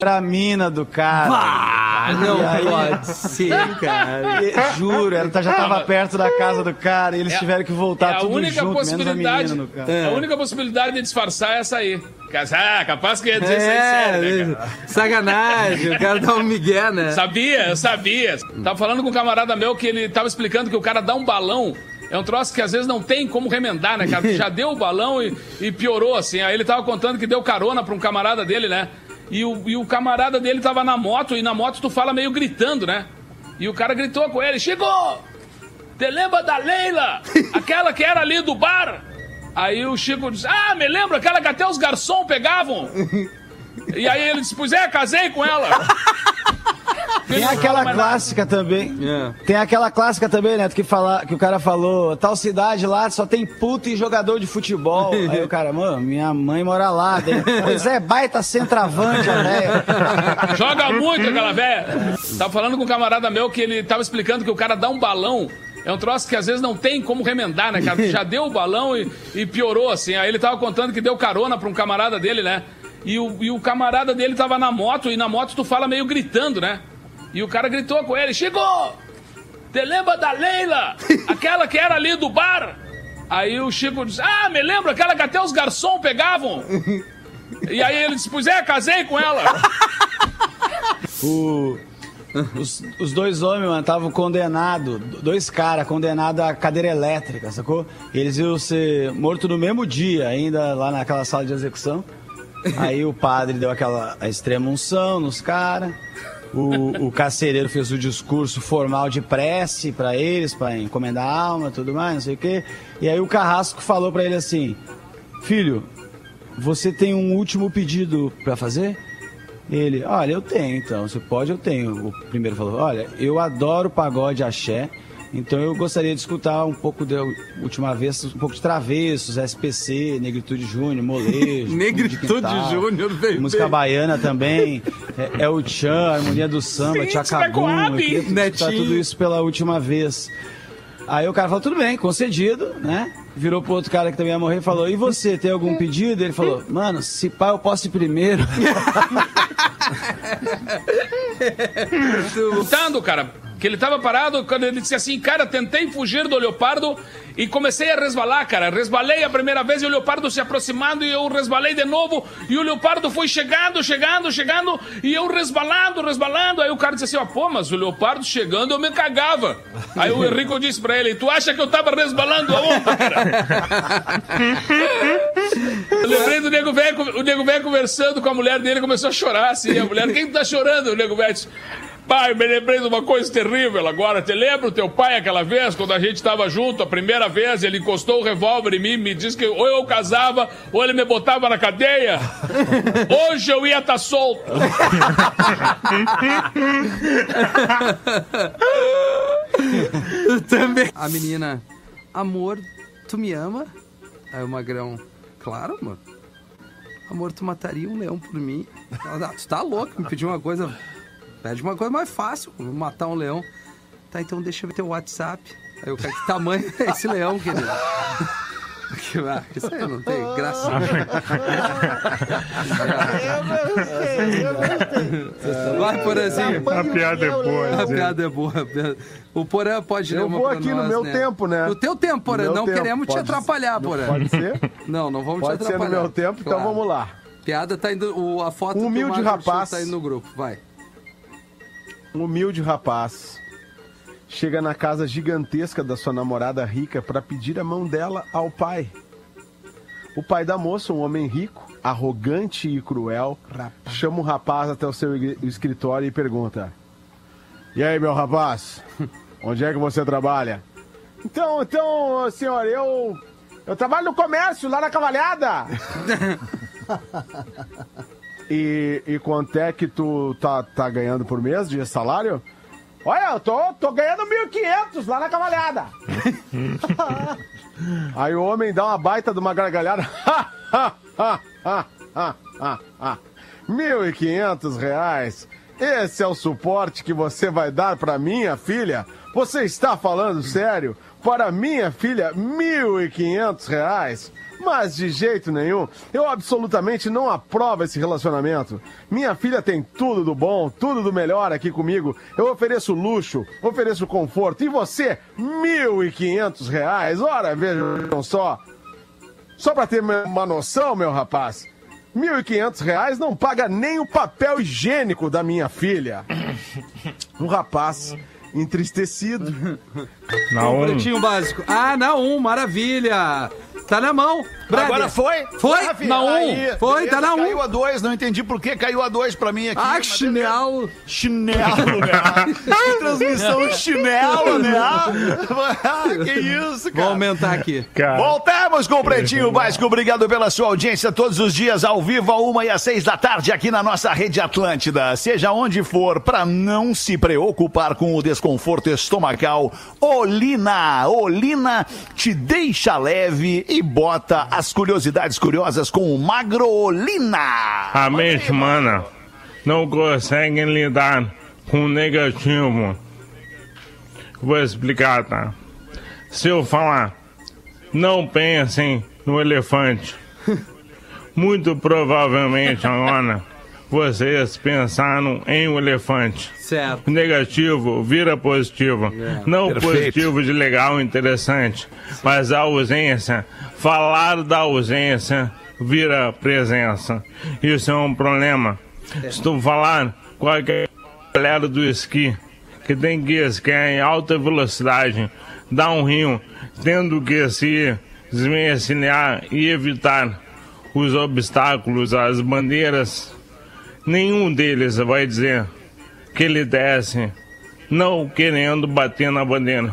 Pra mina do cara. Ah, não aí- pode ser, cara. Juro, ela tá- já tava perto da casa do cara e eles tiveram que voltar É a tudo única junto, menos a possibilidade. menina no carro. A única possibilidade de disfarçar é essa aí. Casar, capaz que ia dizer isso aí É, sério, né, cara? sacanagem, o cara dá um migué, né? Sabia, eu sabia. Tava falando com um camarada meu que ele tava explicando que o cara dá um balão. É um troço que às vezes não tem como remendar, né, cara? Já deu o balão e, e piorou, assim. Aí ele tava contando que deu carona pra um camarada dele, né? E o, e o camarada dele tava na moto, e na moto tu fala meio gritando, né? E o cara gritou com ele: Chico, te lembra da Leila? Aquela que era ali do bar? Aí o Chico disse: Ah, me lembro, aquela que até os garçons pegavam. E aí ele disse: Pois é, casei com ela. Tem aquela clássica também. Tem aquela clássica também, Neto, que, fala, que o cara falou, tal cidade lá só tem puta e jogador de futebol. Aí o cara, mano, minha mãe mora lá. Daí, pois é, baita centroavante, a véia. Joga muito aquela velha. Tava falando com um camarada meu que ele tava explicando que o cara dá um balão. É um troço que às vezes não tem como remendar, né, cara? Já deu o balão e, e piorou, assim. Aí ele tava contando que deu carona pra um camarada dele, né? E o, e o camarada dele tava na moto, e na moto tu fala meio gritando, né? E o cara gritou com ele: Chico, te lembra da Leila? Aquela que era ali do bar? Aí o Chico disse: Ah, me lembro, aquela que até os garçons pegavam. E aí ele disse: Pois é, casei com ela. O- os, os dois homens, mano, estavam condenados, dois caras condenados à cadeira elétrica, sacou? Eles iam ser mortos no mesmo dia, ainda lá naquela sala de execução. Aí o padre deu aquela extrema unção nos caras. O, o carcereiro fez o discurso formal de prece pra eles, pra encomendar a alma, tudo mais, não sei o quê. E aí o carrasco falou pra ele assim: Filho, você tem um último pedido pra fazer? Ele, olha, eu tenho então, se pode, eu tenho. O primeiro falou, olha, eu adoro pagode axé, então eu gostaria de escutar um pouco da última vez, um pouco de Travessos, SPC, Negritude Júnior, Molejo. Negritude Júnior, veio Música baiana também, é, é o Tchan, Harmonia do Samba, Tchacabum, eu queria escutar tudo isso pela última vez. Aí o cara falou, tudo bem, concedido, né? Virou pro outro cara que também ia morrer e falou, e você, tem algum pedido? Ele falou, mano, se pá, eu posso ir primeiro. Lutando, cara. Que ele tava parado quando ele disse assim, cara, tentei fugir do leopardo e comecei a resvalar, cara. Resbalei a primeira vez e o leopardo se aproximando e eu resbalei de novo e o leopardo foi chegando, chegando, chegando e eu resbalando, resbalando. Aí o cara disse assim, ó, pô, mas o leopardo chegando eu me cagava. Aí o Henrico disse pra ele, tu acha que eu tava resbalando aonde, cara? Eu lembrei do nego velho, o nego velho conversando com a mulher dele, começou a chorar assim. A mulher, quem tá chorando? O nego velho Pai, me lembrei de uma coisa terrível agora. Te lembra o teu pai aquela vez, quando a gente estava junto, a primeira vez, ele encostou o revólver em mim, me disse que ou eu casava ou ele me botava na cadeia. Hoje eu ia estar solto. Também. A menina, amor, tu me ama? Aí o magrão, claro, amor. Amor, tu mataria um leão por mim? Ela, ah, tu tá louco, me pediu uma coisa. Pede uma coisa mais fácil, vou matar um leão. Tá, então deixa eu ver teu WhatsApp. Aí o cara, que tamanho é esse leão, querido? Que- ah, Isso aí não tem graça. Vai, Porazinho. A piada é boa, A Zé. piada é boa. a piada- O Porã pode ler Eu uma vou pra aqui no nós, meu né? tempo, né? No teu tempo, Porã. No Não tempo. queremos te Pode- atrapalhar, não Porã. pode ser? Não, não vamos Pode te ser no atrapalhar. meu tempo, então Claro. vamos lá. Piada tá indo. O, a foto Um humilde do Marcos rapaz. tá indo no grupo. Vai. Um humilde rapaz chega na casa gigantesca da sua namorada rica para pedir a mão dela ao pai. O pai da moça, um homem rico, arrogante e cruel, chama o rapaz até o seu escritório e pergunta: E aí, meu rapaz, onde é que você trabalha? Então, então, senhor, eu eu trabalho no comércio lá na Cavalhada. E, e quanto é que tu tá, tá ganhando por mês de salário? Olha, eu tô, tô ganhando 1.500 lá na cavalhada. Aí o homem dá uma baita de uma gargalhada. 1.500 reais. Esse é o suporte que você vai dar para minha filha? Você está falando sério? Para minha filha, 1.500 reais? Mas de jeito nenhum, eu absolutamente não aprovo esse relacionamento. Minha filha tem tudo do bom, tudo do melhor aqui comigo. Eu ofereço luxo, ofereço conforto. E você, 1.500 reais? Ora, vejam só. Só para ter uma noção, meu rapaz, 1.500 reais não paga nem o papel higiênico da minha filha. Um rapaz entristecido. Na Um um. pretinho básico. Ah, na um, maravilha. Tá na mão. Brother. Agora foi? Foi? Rafinha? Na um. Aí, foi, beleza, tá na um. Caiu a dois, não entendi por que caiu a dois pra mim aqui. Ah, mas chinelo. Chinelo, né? Que transmissão chinelo, né? Ah, que isso, Vou cara. aumentar aqui. Cara, Voltamos! Com o Pretinho Básico. Obrigado pela sua audiência todos os dias, ao vivo, a uma e às seis da tarde, aqui na nossa rede Atlântida. Seja onde for, para não se preocupar com o desconforto estomacal, Olina. Olina te deixa leve e bota as curiosidades curiosas com o Magrolina. A mente humana não consegue lidar com o negativo. Vou explicar, tá? Se eu falar, não pensem no elefante. Muito provavelmente agora vocês pensaram em um elefante. Certo. Negativo vira positivo. Não Perfeito. positivo de legal, interessante. Mas a ausência, falar da ausência vira presença. Isso é um problema. Se tu falar com a galera do esqui, que tem que esquiar em alta velocidade, dar um rio, tendo que se desvencilhar e evitar os obstáculos, as bandeiras, nenhum deles vai dizer que ele desce não querendo bater na bandeira.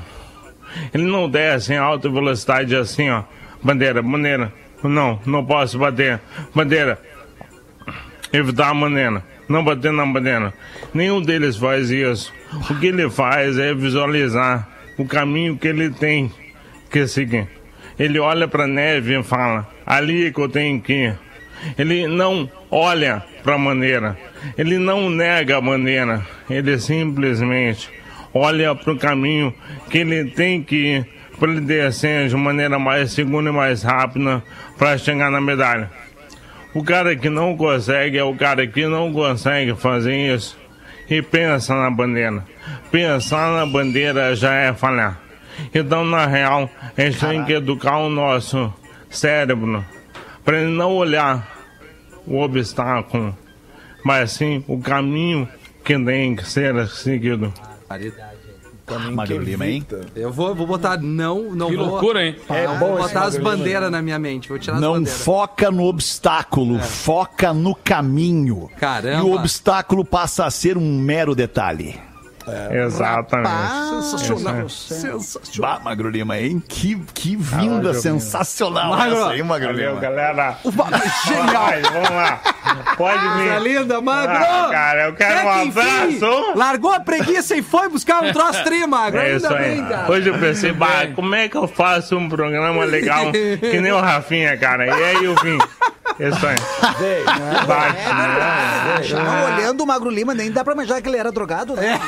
Ele não desce em alta velocidade assim, ó. Bandeira, bandeira. Não, não posso bater. Bandeira. Evitar a bandeira. Não bater na bandeira. Nenhum deles faz isso. O que ele faz é visualizar o caminho que ele tem que seguir. Ele olha para a neve e fala: ali que eu tenho que ir. Ele não olha para a maneira, ele não nega a maneira, ele simplesmente olha para o caminho que ele tem que ir para ele descer de maneira mais segura e mais rápida para chegar na medalha. O cara que não consegue é o cara que não consegue fazer isso e pensa na bandeira. Pensar na bandeira já é falhar. Então, na real, a gente tem que educar o nosso cérebro para ele não olhar o obstáculo, mas sim o caminho que tem que ser seguido. Magro Lima, hein? Eu vou, vou botar não, não Que vou. loucura, hein? É É vou bom esse botar as bandeiras né? na minha mente. Vou tirar Não foca no obstáculo, foca no caminho. Caramba. E o obstáculo passa a ser um mero detalhe. Exatamente. Sensacional. Bah, Magro Lima, hein? Que, que vinda sensacional Magro. essa, hein, Magro Valeu, Lima? galera. Genial. Vai, vamos lá. Pode vir. Coisa linda, Magro! Ah, cara, eu quero um Até abraço. Largou a preguiça e foi buscar um troço tri, Magro. É Ainda isso aí. bem, cara. Hoje eu pensei, bah, como é que eu faço um programa legal que nem o Rafinha, cara? E aí eu vim. Isso aí. Bate, né? Não, olhando o Magro Lima, nem dá pra imaginar que ele era drogado, né?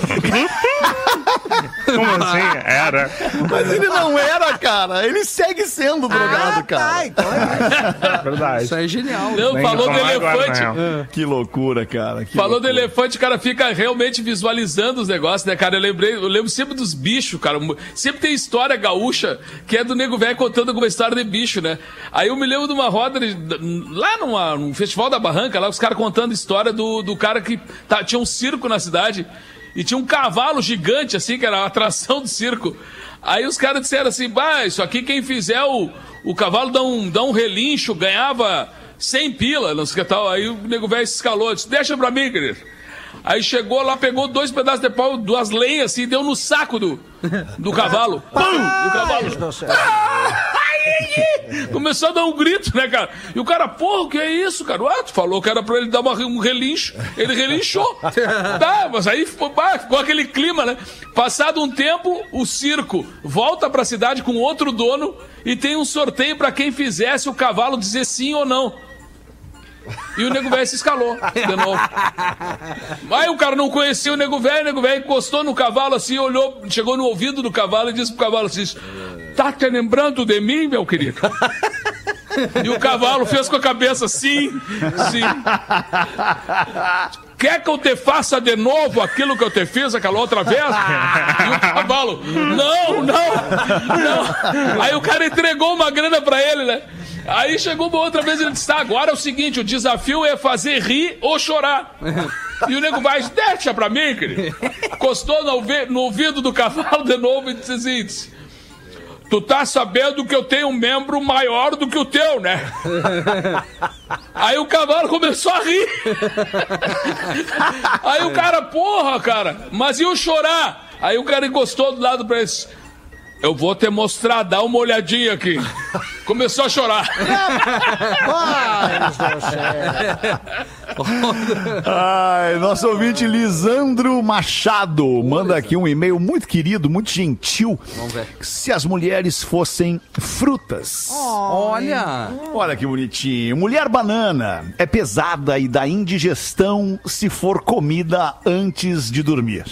Como assim? Era. Mas ele não era, cara. Ele segue sendo drogado, cara. Ah, então é. Verdade. Isso aí é genial. Não, Nem falou do tomar agora, elefante. na real. Que loucura, cara. que Falou do loucura. elefante, o cara fica realmente visualizando os negócios, né, cara? Eu lembrei, eu lembro sempre dos bichos, cara. Sempre tem história gaúcha que é do nego velho contando alguma história de bicho, né? Aí eu me lembro de uma roda de- lá numa, num festival da Barranca, lá os caras contando história do, do cara que tá- tinha um circo na cidade e tinha um cavalo gigante, assim, que era a atração do circo. Aí os caras disseram assim: bah, isso aqui quem fizer o, o cavalo dá um, dá um relincho, ganhava 100 pila, não sei o que tal. Aí o nego velho se escalou, disse: deixa pra mim, querido. Aí chegou lá, pegou dois pedaços de pau, duas lenhas assim, deu no saco do, do cavalo. Pum! E o cavalo. Ai! Começou a dar um grito, né, cara? E o cara, porra, o que é isso, cara? Ah, tu falou que era pra ele dar uma- um relincho. Ele relinchou. tá, mas aí ficou, ficou aquele clima, né? Passado um tempo, o circo volta pra cidade com outro dono e tem um sorteio pra quem fizesse o cavalo dizer sim ou não. E o nego velho se escalou de novo. Aí o cara não conhecia o nego velho, o nego velho encostou no cavalo assim, olhou, chegou no ouvido do cavalo e disse pro cavalo assim: Tá te lembrando de mim, meu querido? E o cavalo fez com a cabeça sim, sim. Quer que eu te faça de novo aquilo que eu te fiz aquela outra vez? E o cavalo, não, não, não. Aí o cara entregou uma grana pra ele, né? Aí chegou uma outra vez e ele disse: tá, agora é o seguinte: o desafio é fazer rir ou chorar. E o nego vai, deixa pra mim, querido. Encostou no, ouvi- no ouvido do cavalo de novo e disse assim: Tu tá sabendo que eu tenho um membro maior do que o teu, né? Aí o cavalo começou a rir. Aí o cara, porra, cara, mas e o chorar? Aí o cara encostou do lado pra ele. Eu vou te mostrar, dá uma olhadinha aqui. Começou a chorar. Ai, nosso ouvinte Lisandro Machado manda aqui um e-mail muito querido, muito gentil. Vamos ver. Se as mulheres fossem frutas. Olha! Olha que bonitinho. Mulher banana é pesada e dá indigestão se for comida antes de dormir.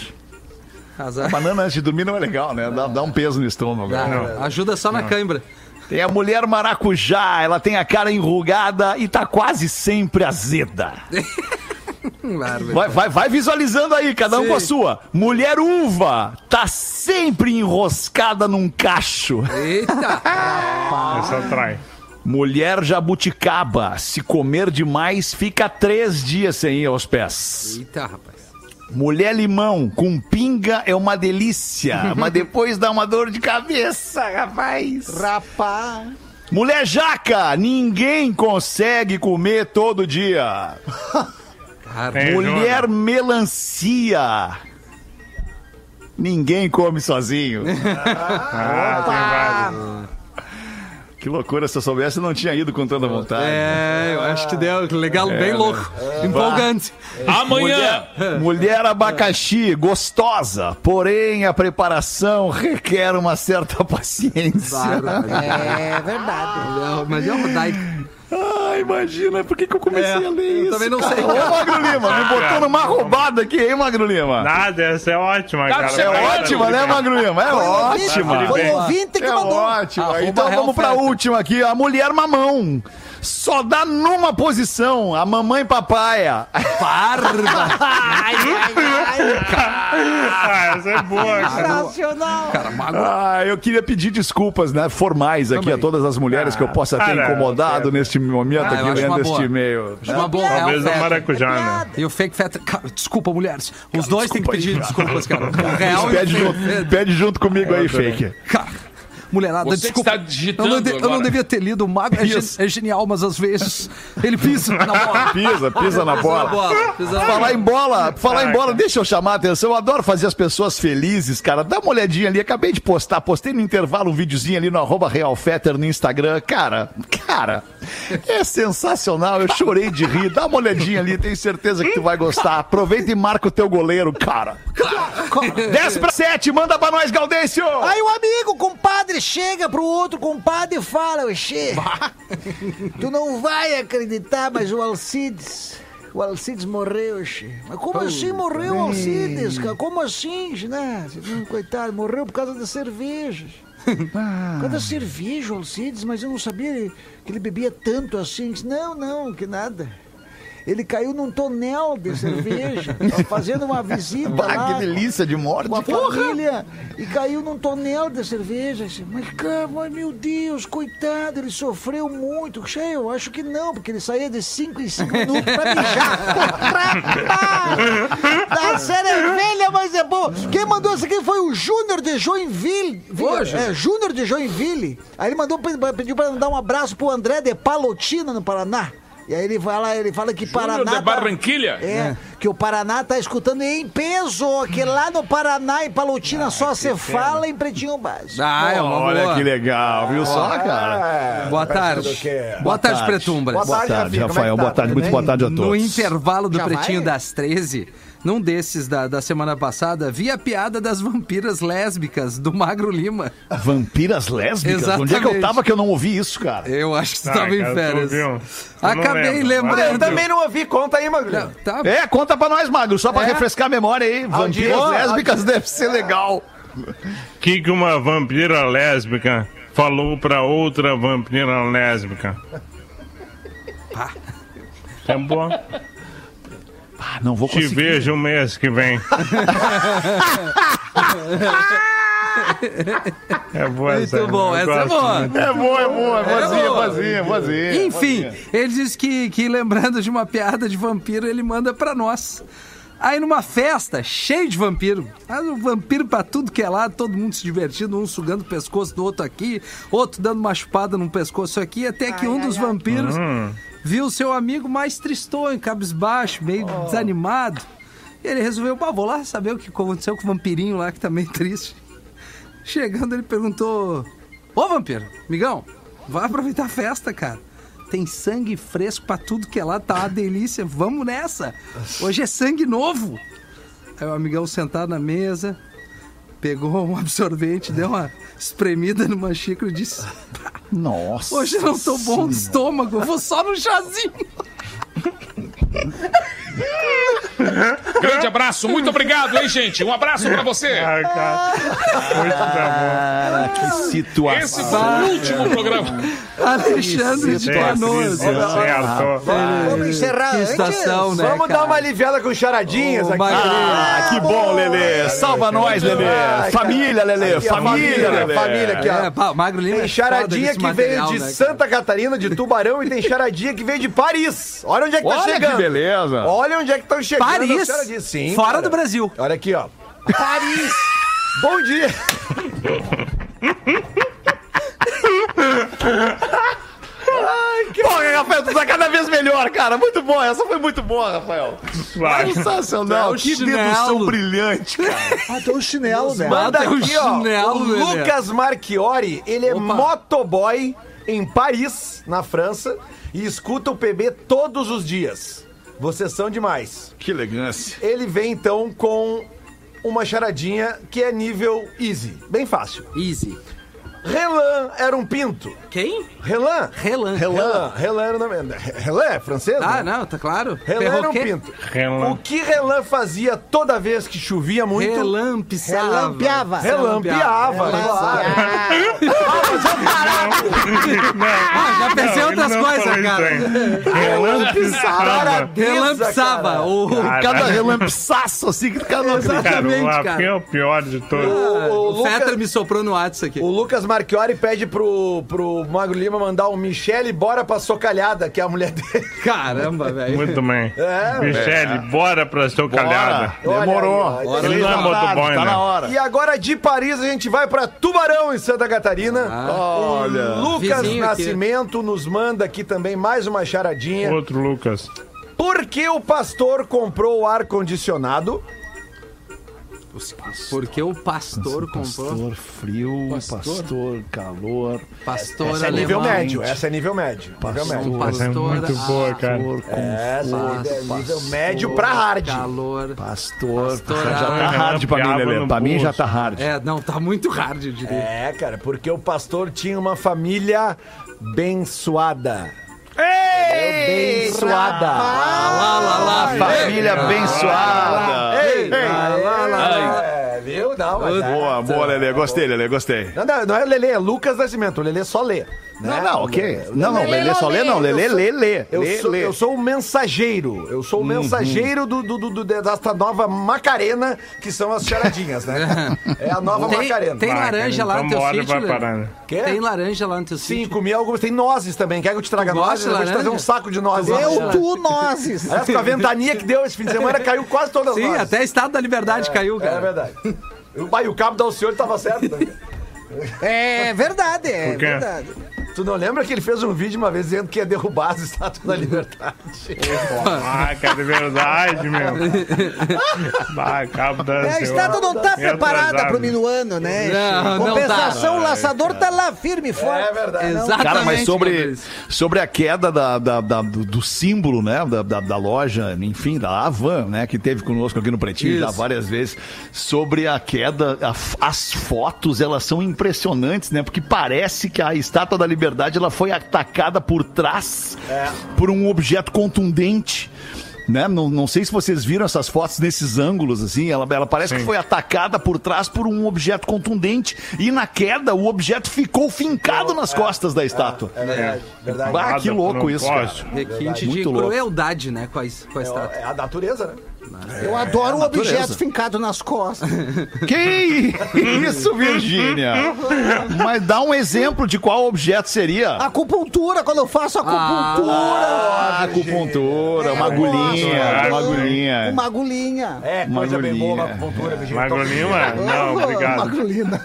Azar. Banana antes de dormir não é legal, né? Dá, dá um peso no estômago. Dá, Não. Ajuda só na cãibra. Tem a mulher maracujá, ela tem a cara enrugada e tá quase sempre azeda. Vai, vai, vai visualizando aí, cada um Sim. com a sua. Mulher uva, tá sempre enroscada num cacho. Eita! Essa atrai. Mulher jabuticaba, se comer demais, fica três dias sem ir aos pés. Eita, rapaz. Mulher limão, com pinga é uma delícia, mas depois dá uma dor de cabeça, rapaz. Rapaz. Mulher jaca, ninguém consegue comer todo dia. Tem, Mulher melancia. Ninguém come sozinho. Ah, tem vários. Que loucura, se eu soubesse, eu não tinha ido com tanta vontade. É, eu acho que deu legal, É, bem né? louco. Empolgante. Amanhã. Mulher, mulher abacaxi, gostosa, porém a preparação requer uma certa paciência. Bárbaro. É verdade. Mas é uma. Ah, imagina, por que, que eu comecei É, a ler eu isso? também não cara? sei, Ô, cara. Magro Lima, me botou numa roubada aqui, hein, Magro Lima? Nada, essa é ótima, Cara, cara. você É ótima, né, Magro Lima? É ótima. Foi o ouvinte que É mandou. ótimo. Arroba Então vamos pra última aqui. A mulher mamão. Só dá numa posição. A mamãe papaya. Barba. Ah, essa é boa, cara. Sensacional. Cara. Ah, eu queria pedir desculpas, né, formais aqui Também. a todas as mulheres que eu possa ter cara, incomodado neste momento Ah, aqui lendo uma este boa. e-mail. Acho uma boa. Talvez Real a Festa. maracujá, né? E o fake fat. Cara, desculpa, mulheres. Os dois têm que pedir cara. desculpas, cara. O real o Pede junto, pede junto comigo aí, fake. Cara, mulherada, Você que desculpa. está digitando eu, não de- eu não devia ter lido. O mago é, gen- é genial, mas às vezes ele pisa na bola. Pisa, pisa na bola. Pisa na Falar em bola, falar em bola, deixa eu chamar a atenção. Eu adoro fazer as pessoas felizes, cara. Dá uma olhadinha ali. Acabei de postar, postei no intervalo um videozinho ali no arroba RealFetter no Instagram. Cara, cara, é sensacional. Eu chorei de rir. Dá uma olhadinha ali, tenho certeza que tu vai gostar. Aproveita e marca o teu goleiro, cara. 10 para 7, manda pra nós, Gaudêncio! Aí o amigo, compadre, chega pro outro compadre e fala, Oxê, tu não vai acreditar, mas o Alcides, o Alcides morreu, Oxê. Mas como assim morreu o Alcides, cara? Como assim, né? Coitado, morreu por causa da cerveja. Por causa da cerveja, o Alcides, mas eu não sabia que ele bebia tanto assim. Não, não, que nada. Ele caiu num tonel de cerveja, fazendo uma visita Bah, lá que delícia de morte. com a família e caiu num tonel de cerveja. Assim, Mas, cara, meu Deus, coitado, ele sofreu muito. Cheio, eu acho que não, porque ele saía de 5 em 5 minutos pra mijar. Da cerveja, mas é bom. Quem mandou isso aqui foi o Júnior de Joinville. Hoje? É, Júnior de Joinville. Aí ele mandou, pediu pra mandar um abraço pro André de Palotina, no Paraná. E aí ele fala, ele fala que Júnior Paraná. de tá- Barranquilha. é, que o Paraná tá escutando em peso, que lá no Paraná e Palotina só se fala em pretinho básico. Ah, é uma Olha boa. que legal, viu só, cara? Boa tarde. Boa tarde, Pretumbras. Boa Boa tarde, tarde, Rafinha, como é Rafael. tá? Boa tarde, muito boa tarde a No todos. intervalo do Já Pretinho vai? das 13, num desses da, da semana passada, vi a piada das vampiras lésbicas do Magro Lima. Vampiras lésbicas? Onde é que eu Exatamente. tava que eu não ouvi isso, cara? Eu acho que você Ah, tava em férias. Eu não Acabei lembrando. Ah, eu também não ouvi, conta aí, Magrinho. Tá, É, conta pra nós, Magro, só pra É? refrescar a memória aí. Vampiras Audiência, lésbicas deve ser legal. O que, que uma vampira lésbica falou pra outra vampira lésbica? É bom. Ah, não vou Te conseguir. vejo o mês que vem. É boa Muito essa. bom, essa é boa. É boa, é boa, é boazinha, boa. boazinha, boazinha. Enfim, ele diz que, que lembrando de uma piada de vampiro, ele manda pra nós. Aí numa festa, cheio de vampiro. Ah, o vampiro pra tudo que é lado, todo mundo se divertindo, um sugando o pescoço do outro aqui, outro dando uma chupada no pescoço aqui, até que um dos vampiros viu seu amigo mais tristonho, cabisbaixo, meio desanimado. E ele resolveu, pá, vou lá saber o que aconteceu com o vampirinho lá, que tá meio triste. Chegando, ele perguntou: Ô, vampiro, migão, vai aproveitar a festa, cara. Tem sangue fresco pra tudo que é lá, tá uma delícia. Vamos nessa. Hoje é sangue novo. Aí o amigão sentado na mesa, pegou um absorvente, deu uma espremida numa xícara e disse: Nossa. Hoje eu não tô bom de estômago, eu vou só no chazinho. Grande abraço, muito obrigado, hein, gente? Um abraço pra você. Ah, cara. Muito Ah, que situação. Esse foi o último programa. Alexandre de Canoas. Vamos encerrar Que antes? estação, né, Vamos dar uma aliviada com charadinhas Ô, aqui. Ah, que bom, Lelê. Salva nós, Lelê. Família, Lelê. Família, família, Lelê. família aqui, ó. É, pá, Magro Lima Tem é charadinha que veio de né? Santa Catarina, de Tubarão, e tem charadinha que veio de Paris. Olha onde é que tá Olha chegando. que beleza. Olha onde é que estão chegando. Paris? Sim, Fora cara. do Brasil. Olha aqui, ó. Paris. Bom dia. Porra, Rafael, tu tá cada vez melhor, cara. Muito bom. Essa foi muito boa, Rafael. Vai. Sensacional. É o Que chinelo. dedução brilhante, cara. Ah, tem um chinelo, né? Manda o aqui, ó. chinelo, o. Lucas Marchiori, ele é Opa. motoboy em Paris, na França, e escuta o PB todos os dias. Vocês são demais. Que elegância. Ele vem então com uma charadinha que é nível easy, bem fácil. Easy. Relan era um pinto. Quem? Relan? Relan. Relan. Relan era o nome. Relan é francês? Ah, né? não, tá claro. Relan era um pinto. Relan. O que Relan fazia toda vez que chovia muito? Relampiçava. Relampeava. Relampeava. claro. Ah, já pensei em Não, outras coisas, cara. Relampiçava. Relampiçava. O... Cara, Cada relampiçaço assim que cada Exatamente, o cara. É o pior de todos. O, Lucas, Fetter me soprou no WhatsApp aqui. o Lucas Marchiori pede pro, pro Magro Lima mandar um Michele bora pra socalhada, que é a mulher dele. Caramba, velho. Muito bem. É, Michele, bora pra sua calhada. Olha Demorou. aí, ó. Ele não é motoboy, Tá né? na hora. E agora de Paris a gente vai pra Tubarão, em Santa Catarina. Olha. O Lucas Vizinho aqui. Nascimento nos manda aqui também mais uma charadinha. Outro Lucas. Por que o pastor comprou o ar-condicionado? Porque o pastor comprou. Pastor frio, pastor, calor. Pastor Essa é nível médio, essa é nível médio. Nível médio. Essa é pastor. muito boa, cara. Essa é nível, nível médio pastor, pra hard. Calor. Pastor. Pastor, já tá hard pra mim, Lelê. Pra mim já tá hard. É, não, tá muito hard, eu diria. É, cara, porque o pastor tinha uma família bençoada. Bençoada. lá, lá, lá. Família abençoada. Ei, Lá, lá, lá. É, viu? Não, mas é. Boa, boa, Lelê. Gostei, Lelê, gostei. Não, não, não é Lelê, é Lucas Nascimento. O Lelê só lê. Né? Não, não, ok. Não, não, Lelê só lê, não. Lelê, lê, lê. Eu, Lê, sou, lê. eu sou o mensageiro. Eu sou o mensageiro do, do, do, do- dessa nova Macarena, que são as charadinhas, né? É a nova Tem, Macarena. tem laranja lá no então teu sítio? Quê? Tem laranja lá no teu Sim, sítio? comi algumas. Tem nozes também. Quer que eu te traga nozes? Eu vou te trazer um saco de nozes. Eu, tu, nozes. Aliás, com a ventania que deu esse fim de semana, caiu quase todas as Sim, nozes. até Estado da Liberdade caiu, cara. É verdade. O, pai, o cabo da Alcione tava certo. Né? É verdade, é verdade. Tu não lembra que ele fez um vídeo uma vez dizendo que ia derrubar as estátuas da liberdade? Ah, cara, é verdade, meu. Ah, cabo da É, a estátua não tá preparada pro minuano, né? Não, não Compensação, tá. o laçador tá lá firme e forte. É verdade. Exatamente. Cara, mas sobre, sobre a queda da, da- da- do, do símbolo, né? Da, da, da loja, enfim, da Avan, né? Que teve conosco aqui no Pretinho já várias vezes. Sobre a queda, a as fotos, elas são impressionantes, né? Porque parece que a Estátua da Liberdade ela foi atacada por trás por um objeto contundente. Né? Não, não sei se vocês viram essas fotos nesses ângulos, assim. Ela, ela parece que foi atacada por trás por um objeto contundente. E na queda, o objeto ficou fincado nas costas da estátua. É verdade. verdade. Bah, que louco isso, cara. Requinte de Muito louco. crueldade, né, com a, com a estátua. É a natureza, né? Eu adoro o natureza. objeto fincado nas costas. Que isso, Virgínia? Mas dá um exemplo de qual objeto seria. Acupuntura, quando eu faço acupuntura. Ah, acupuntura, uma agulhinha, uma agulhinha. Uma agulhinha. É, coisa bem boa, uma acupuntura. Virgínia. Magro Lima? Não, Uma obrigado. agulhinha.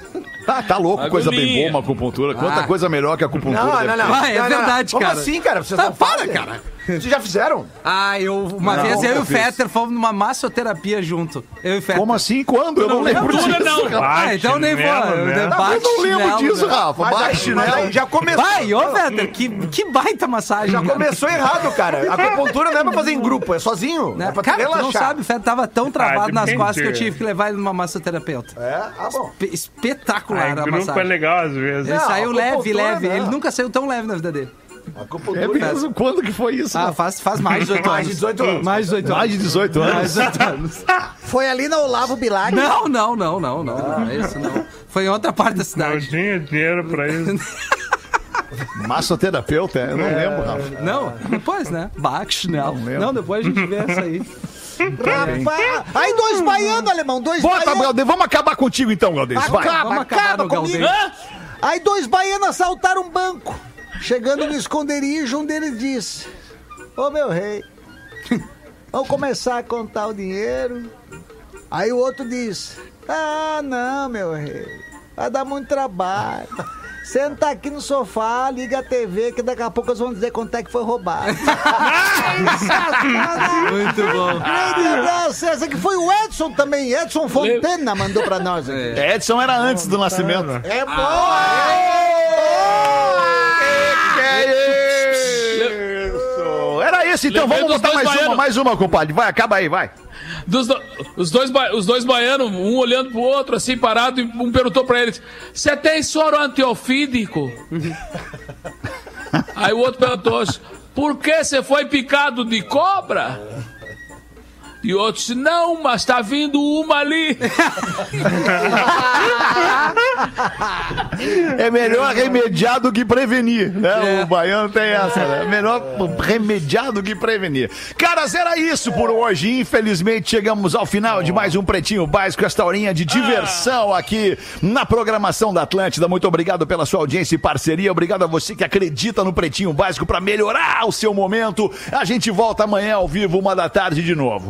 Tá, tá louco, coisa bem boa uma acupuntura. Quanta Ah. coisa melhor que a acupuntura. Não, não, não. Ah, é Não, não. verdade, Como cara. assim, cara? Vocês Tá, não para, fazem? cara. Vocês já fizeram? Ah, eu, uma Não, vez eu e nunca o fiz. Fetter fomos numa massoterapia junto. Eu e o Fetter. Como assim? Quando? Eu não, lembro disso. não. rapaz. Ah, então nem vou. Chinelo, né? Bate Eu não lembro disso, né? Rafa. Mas, Bate aí, mas aí chinelo. já começou. Vai, ô Fetter, que, que baita massagem. Já começou errado, cara. A acupuntura não é pra fazer em grupo, é sozinho. Né? É pra te Cara, tu relaxar. não sabe, o Fetter tava tão travado Ah, nas costas que eu tive que levar ele numa massoterapeuta. É? Ah, bom. Espe- Espetacular Ai, a grupo é legal às vezes. Ele Não, saiu leve, leve. né? Ele nunca saiu tão leve na vida dele. Acupuntura. É mesmo? Quando que foi isso? Ah, faz, faz mais de 18 anos. Mais de 18 anos. Mais de 18 anos. Mais de 18 Mais anos. de 18 anos. Foi ali na Olavo Bilac. Não, não, não, não, não. Não é isso, não. Foi em outra parte da Não cidade. tinha dinheiro pra isso. Massoterapeuta? Eu não lembro, Rafa. Não, depois, né? Chinelo. Não lembro. Não, depois a gente vê essa aí. Rapaz. Aí dois baianos, alemão, dois Bota, baianos. Galdês. Vamos acabar contigo então, Galdês. Vai. Acaba, acaba comigo. Aí dois baianos assaltaram um banco. Chegando no esconderijo, um deles disse: Ô meu rei, vamos começar a contar o dinheiro. Aí o outro disse: Ah, não, meu rei, vai dar muito trabalho. Senta aqui no sofá, liga a TV, que daqui a pouco eles vão dizer quanto é que foi roubado. Muito bom. Grande abraço, essa que foi o Edson também. Edson Fontana mandou pra nós. aqui. Edson era antes do nascimento. É bom! Era isso, então Lembrei vamos botar mais uma, baianos. mais uma, compadre. Vai, acaba aí, vai. Dos do- os, dois, ba- os dois baianos, um olhando pro outro, assim, parado, e um perguntou pra ele: Você tem soro antiofídico? Aí o outro perguntou: Por que você foi picado de cobra? E o outro disse: Não, mas tá vindo uma ali. É melhor remediar do que prevenir, né? O baiano tem essa, né? Melhor remediar do que prevenir. Caras, era isso por hoje. Infelizmente, chegamos ao final de mais um Pretinho Básico, esta horinha de diversão aqui na programação da Atlântida. Muito obrigado pela sua audiência e parceria. Obrigado a você que acredita no Pretinho Básico para melhorar o seu momento. A gente volta amanhã ao vivo, uma da tarde de novo.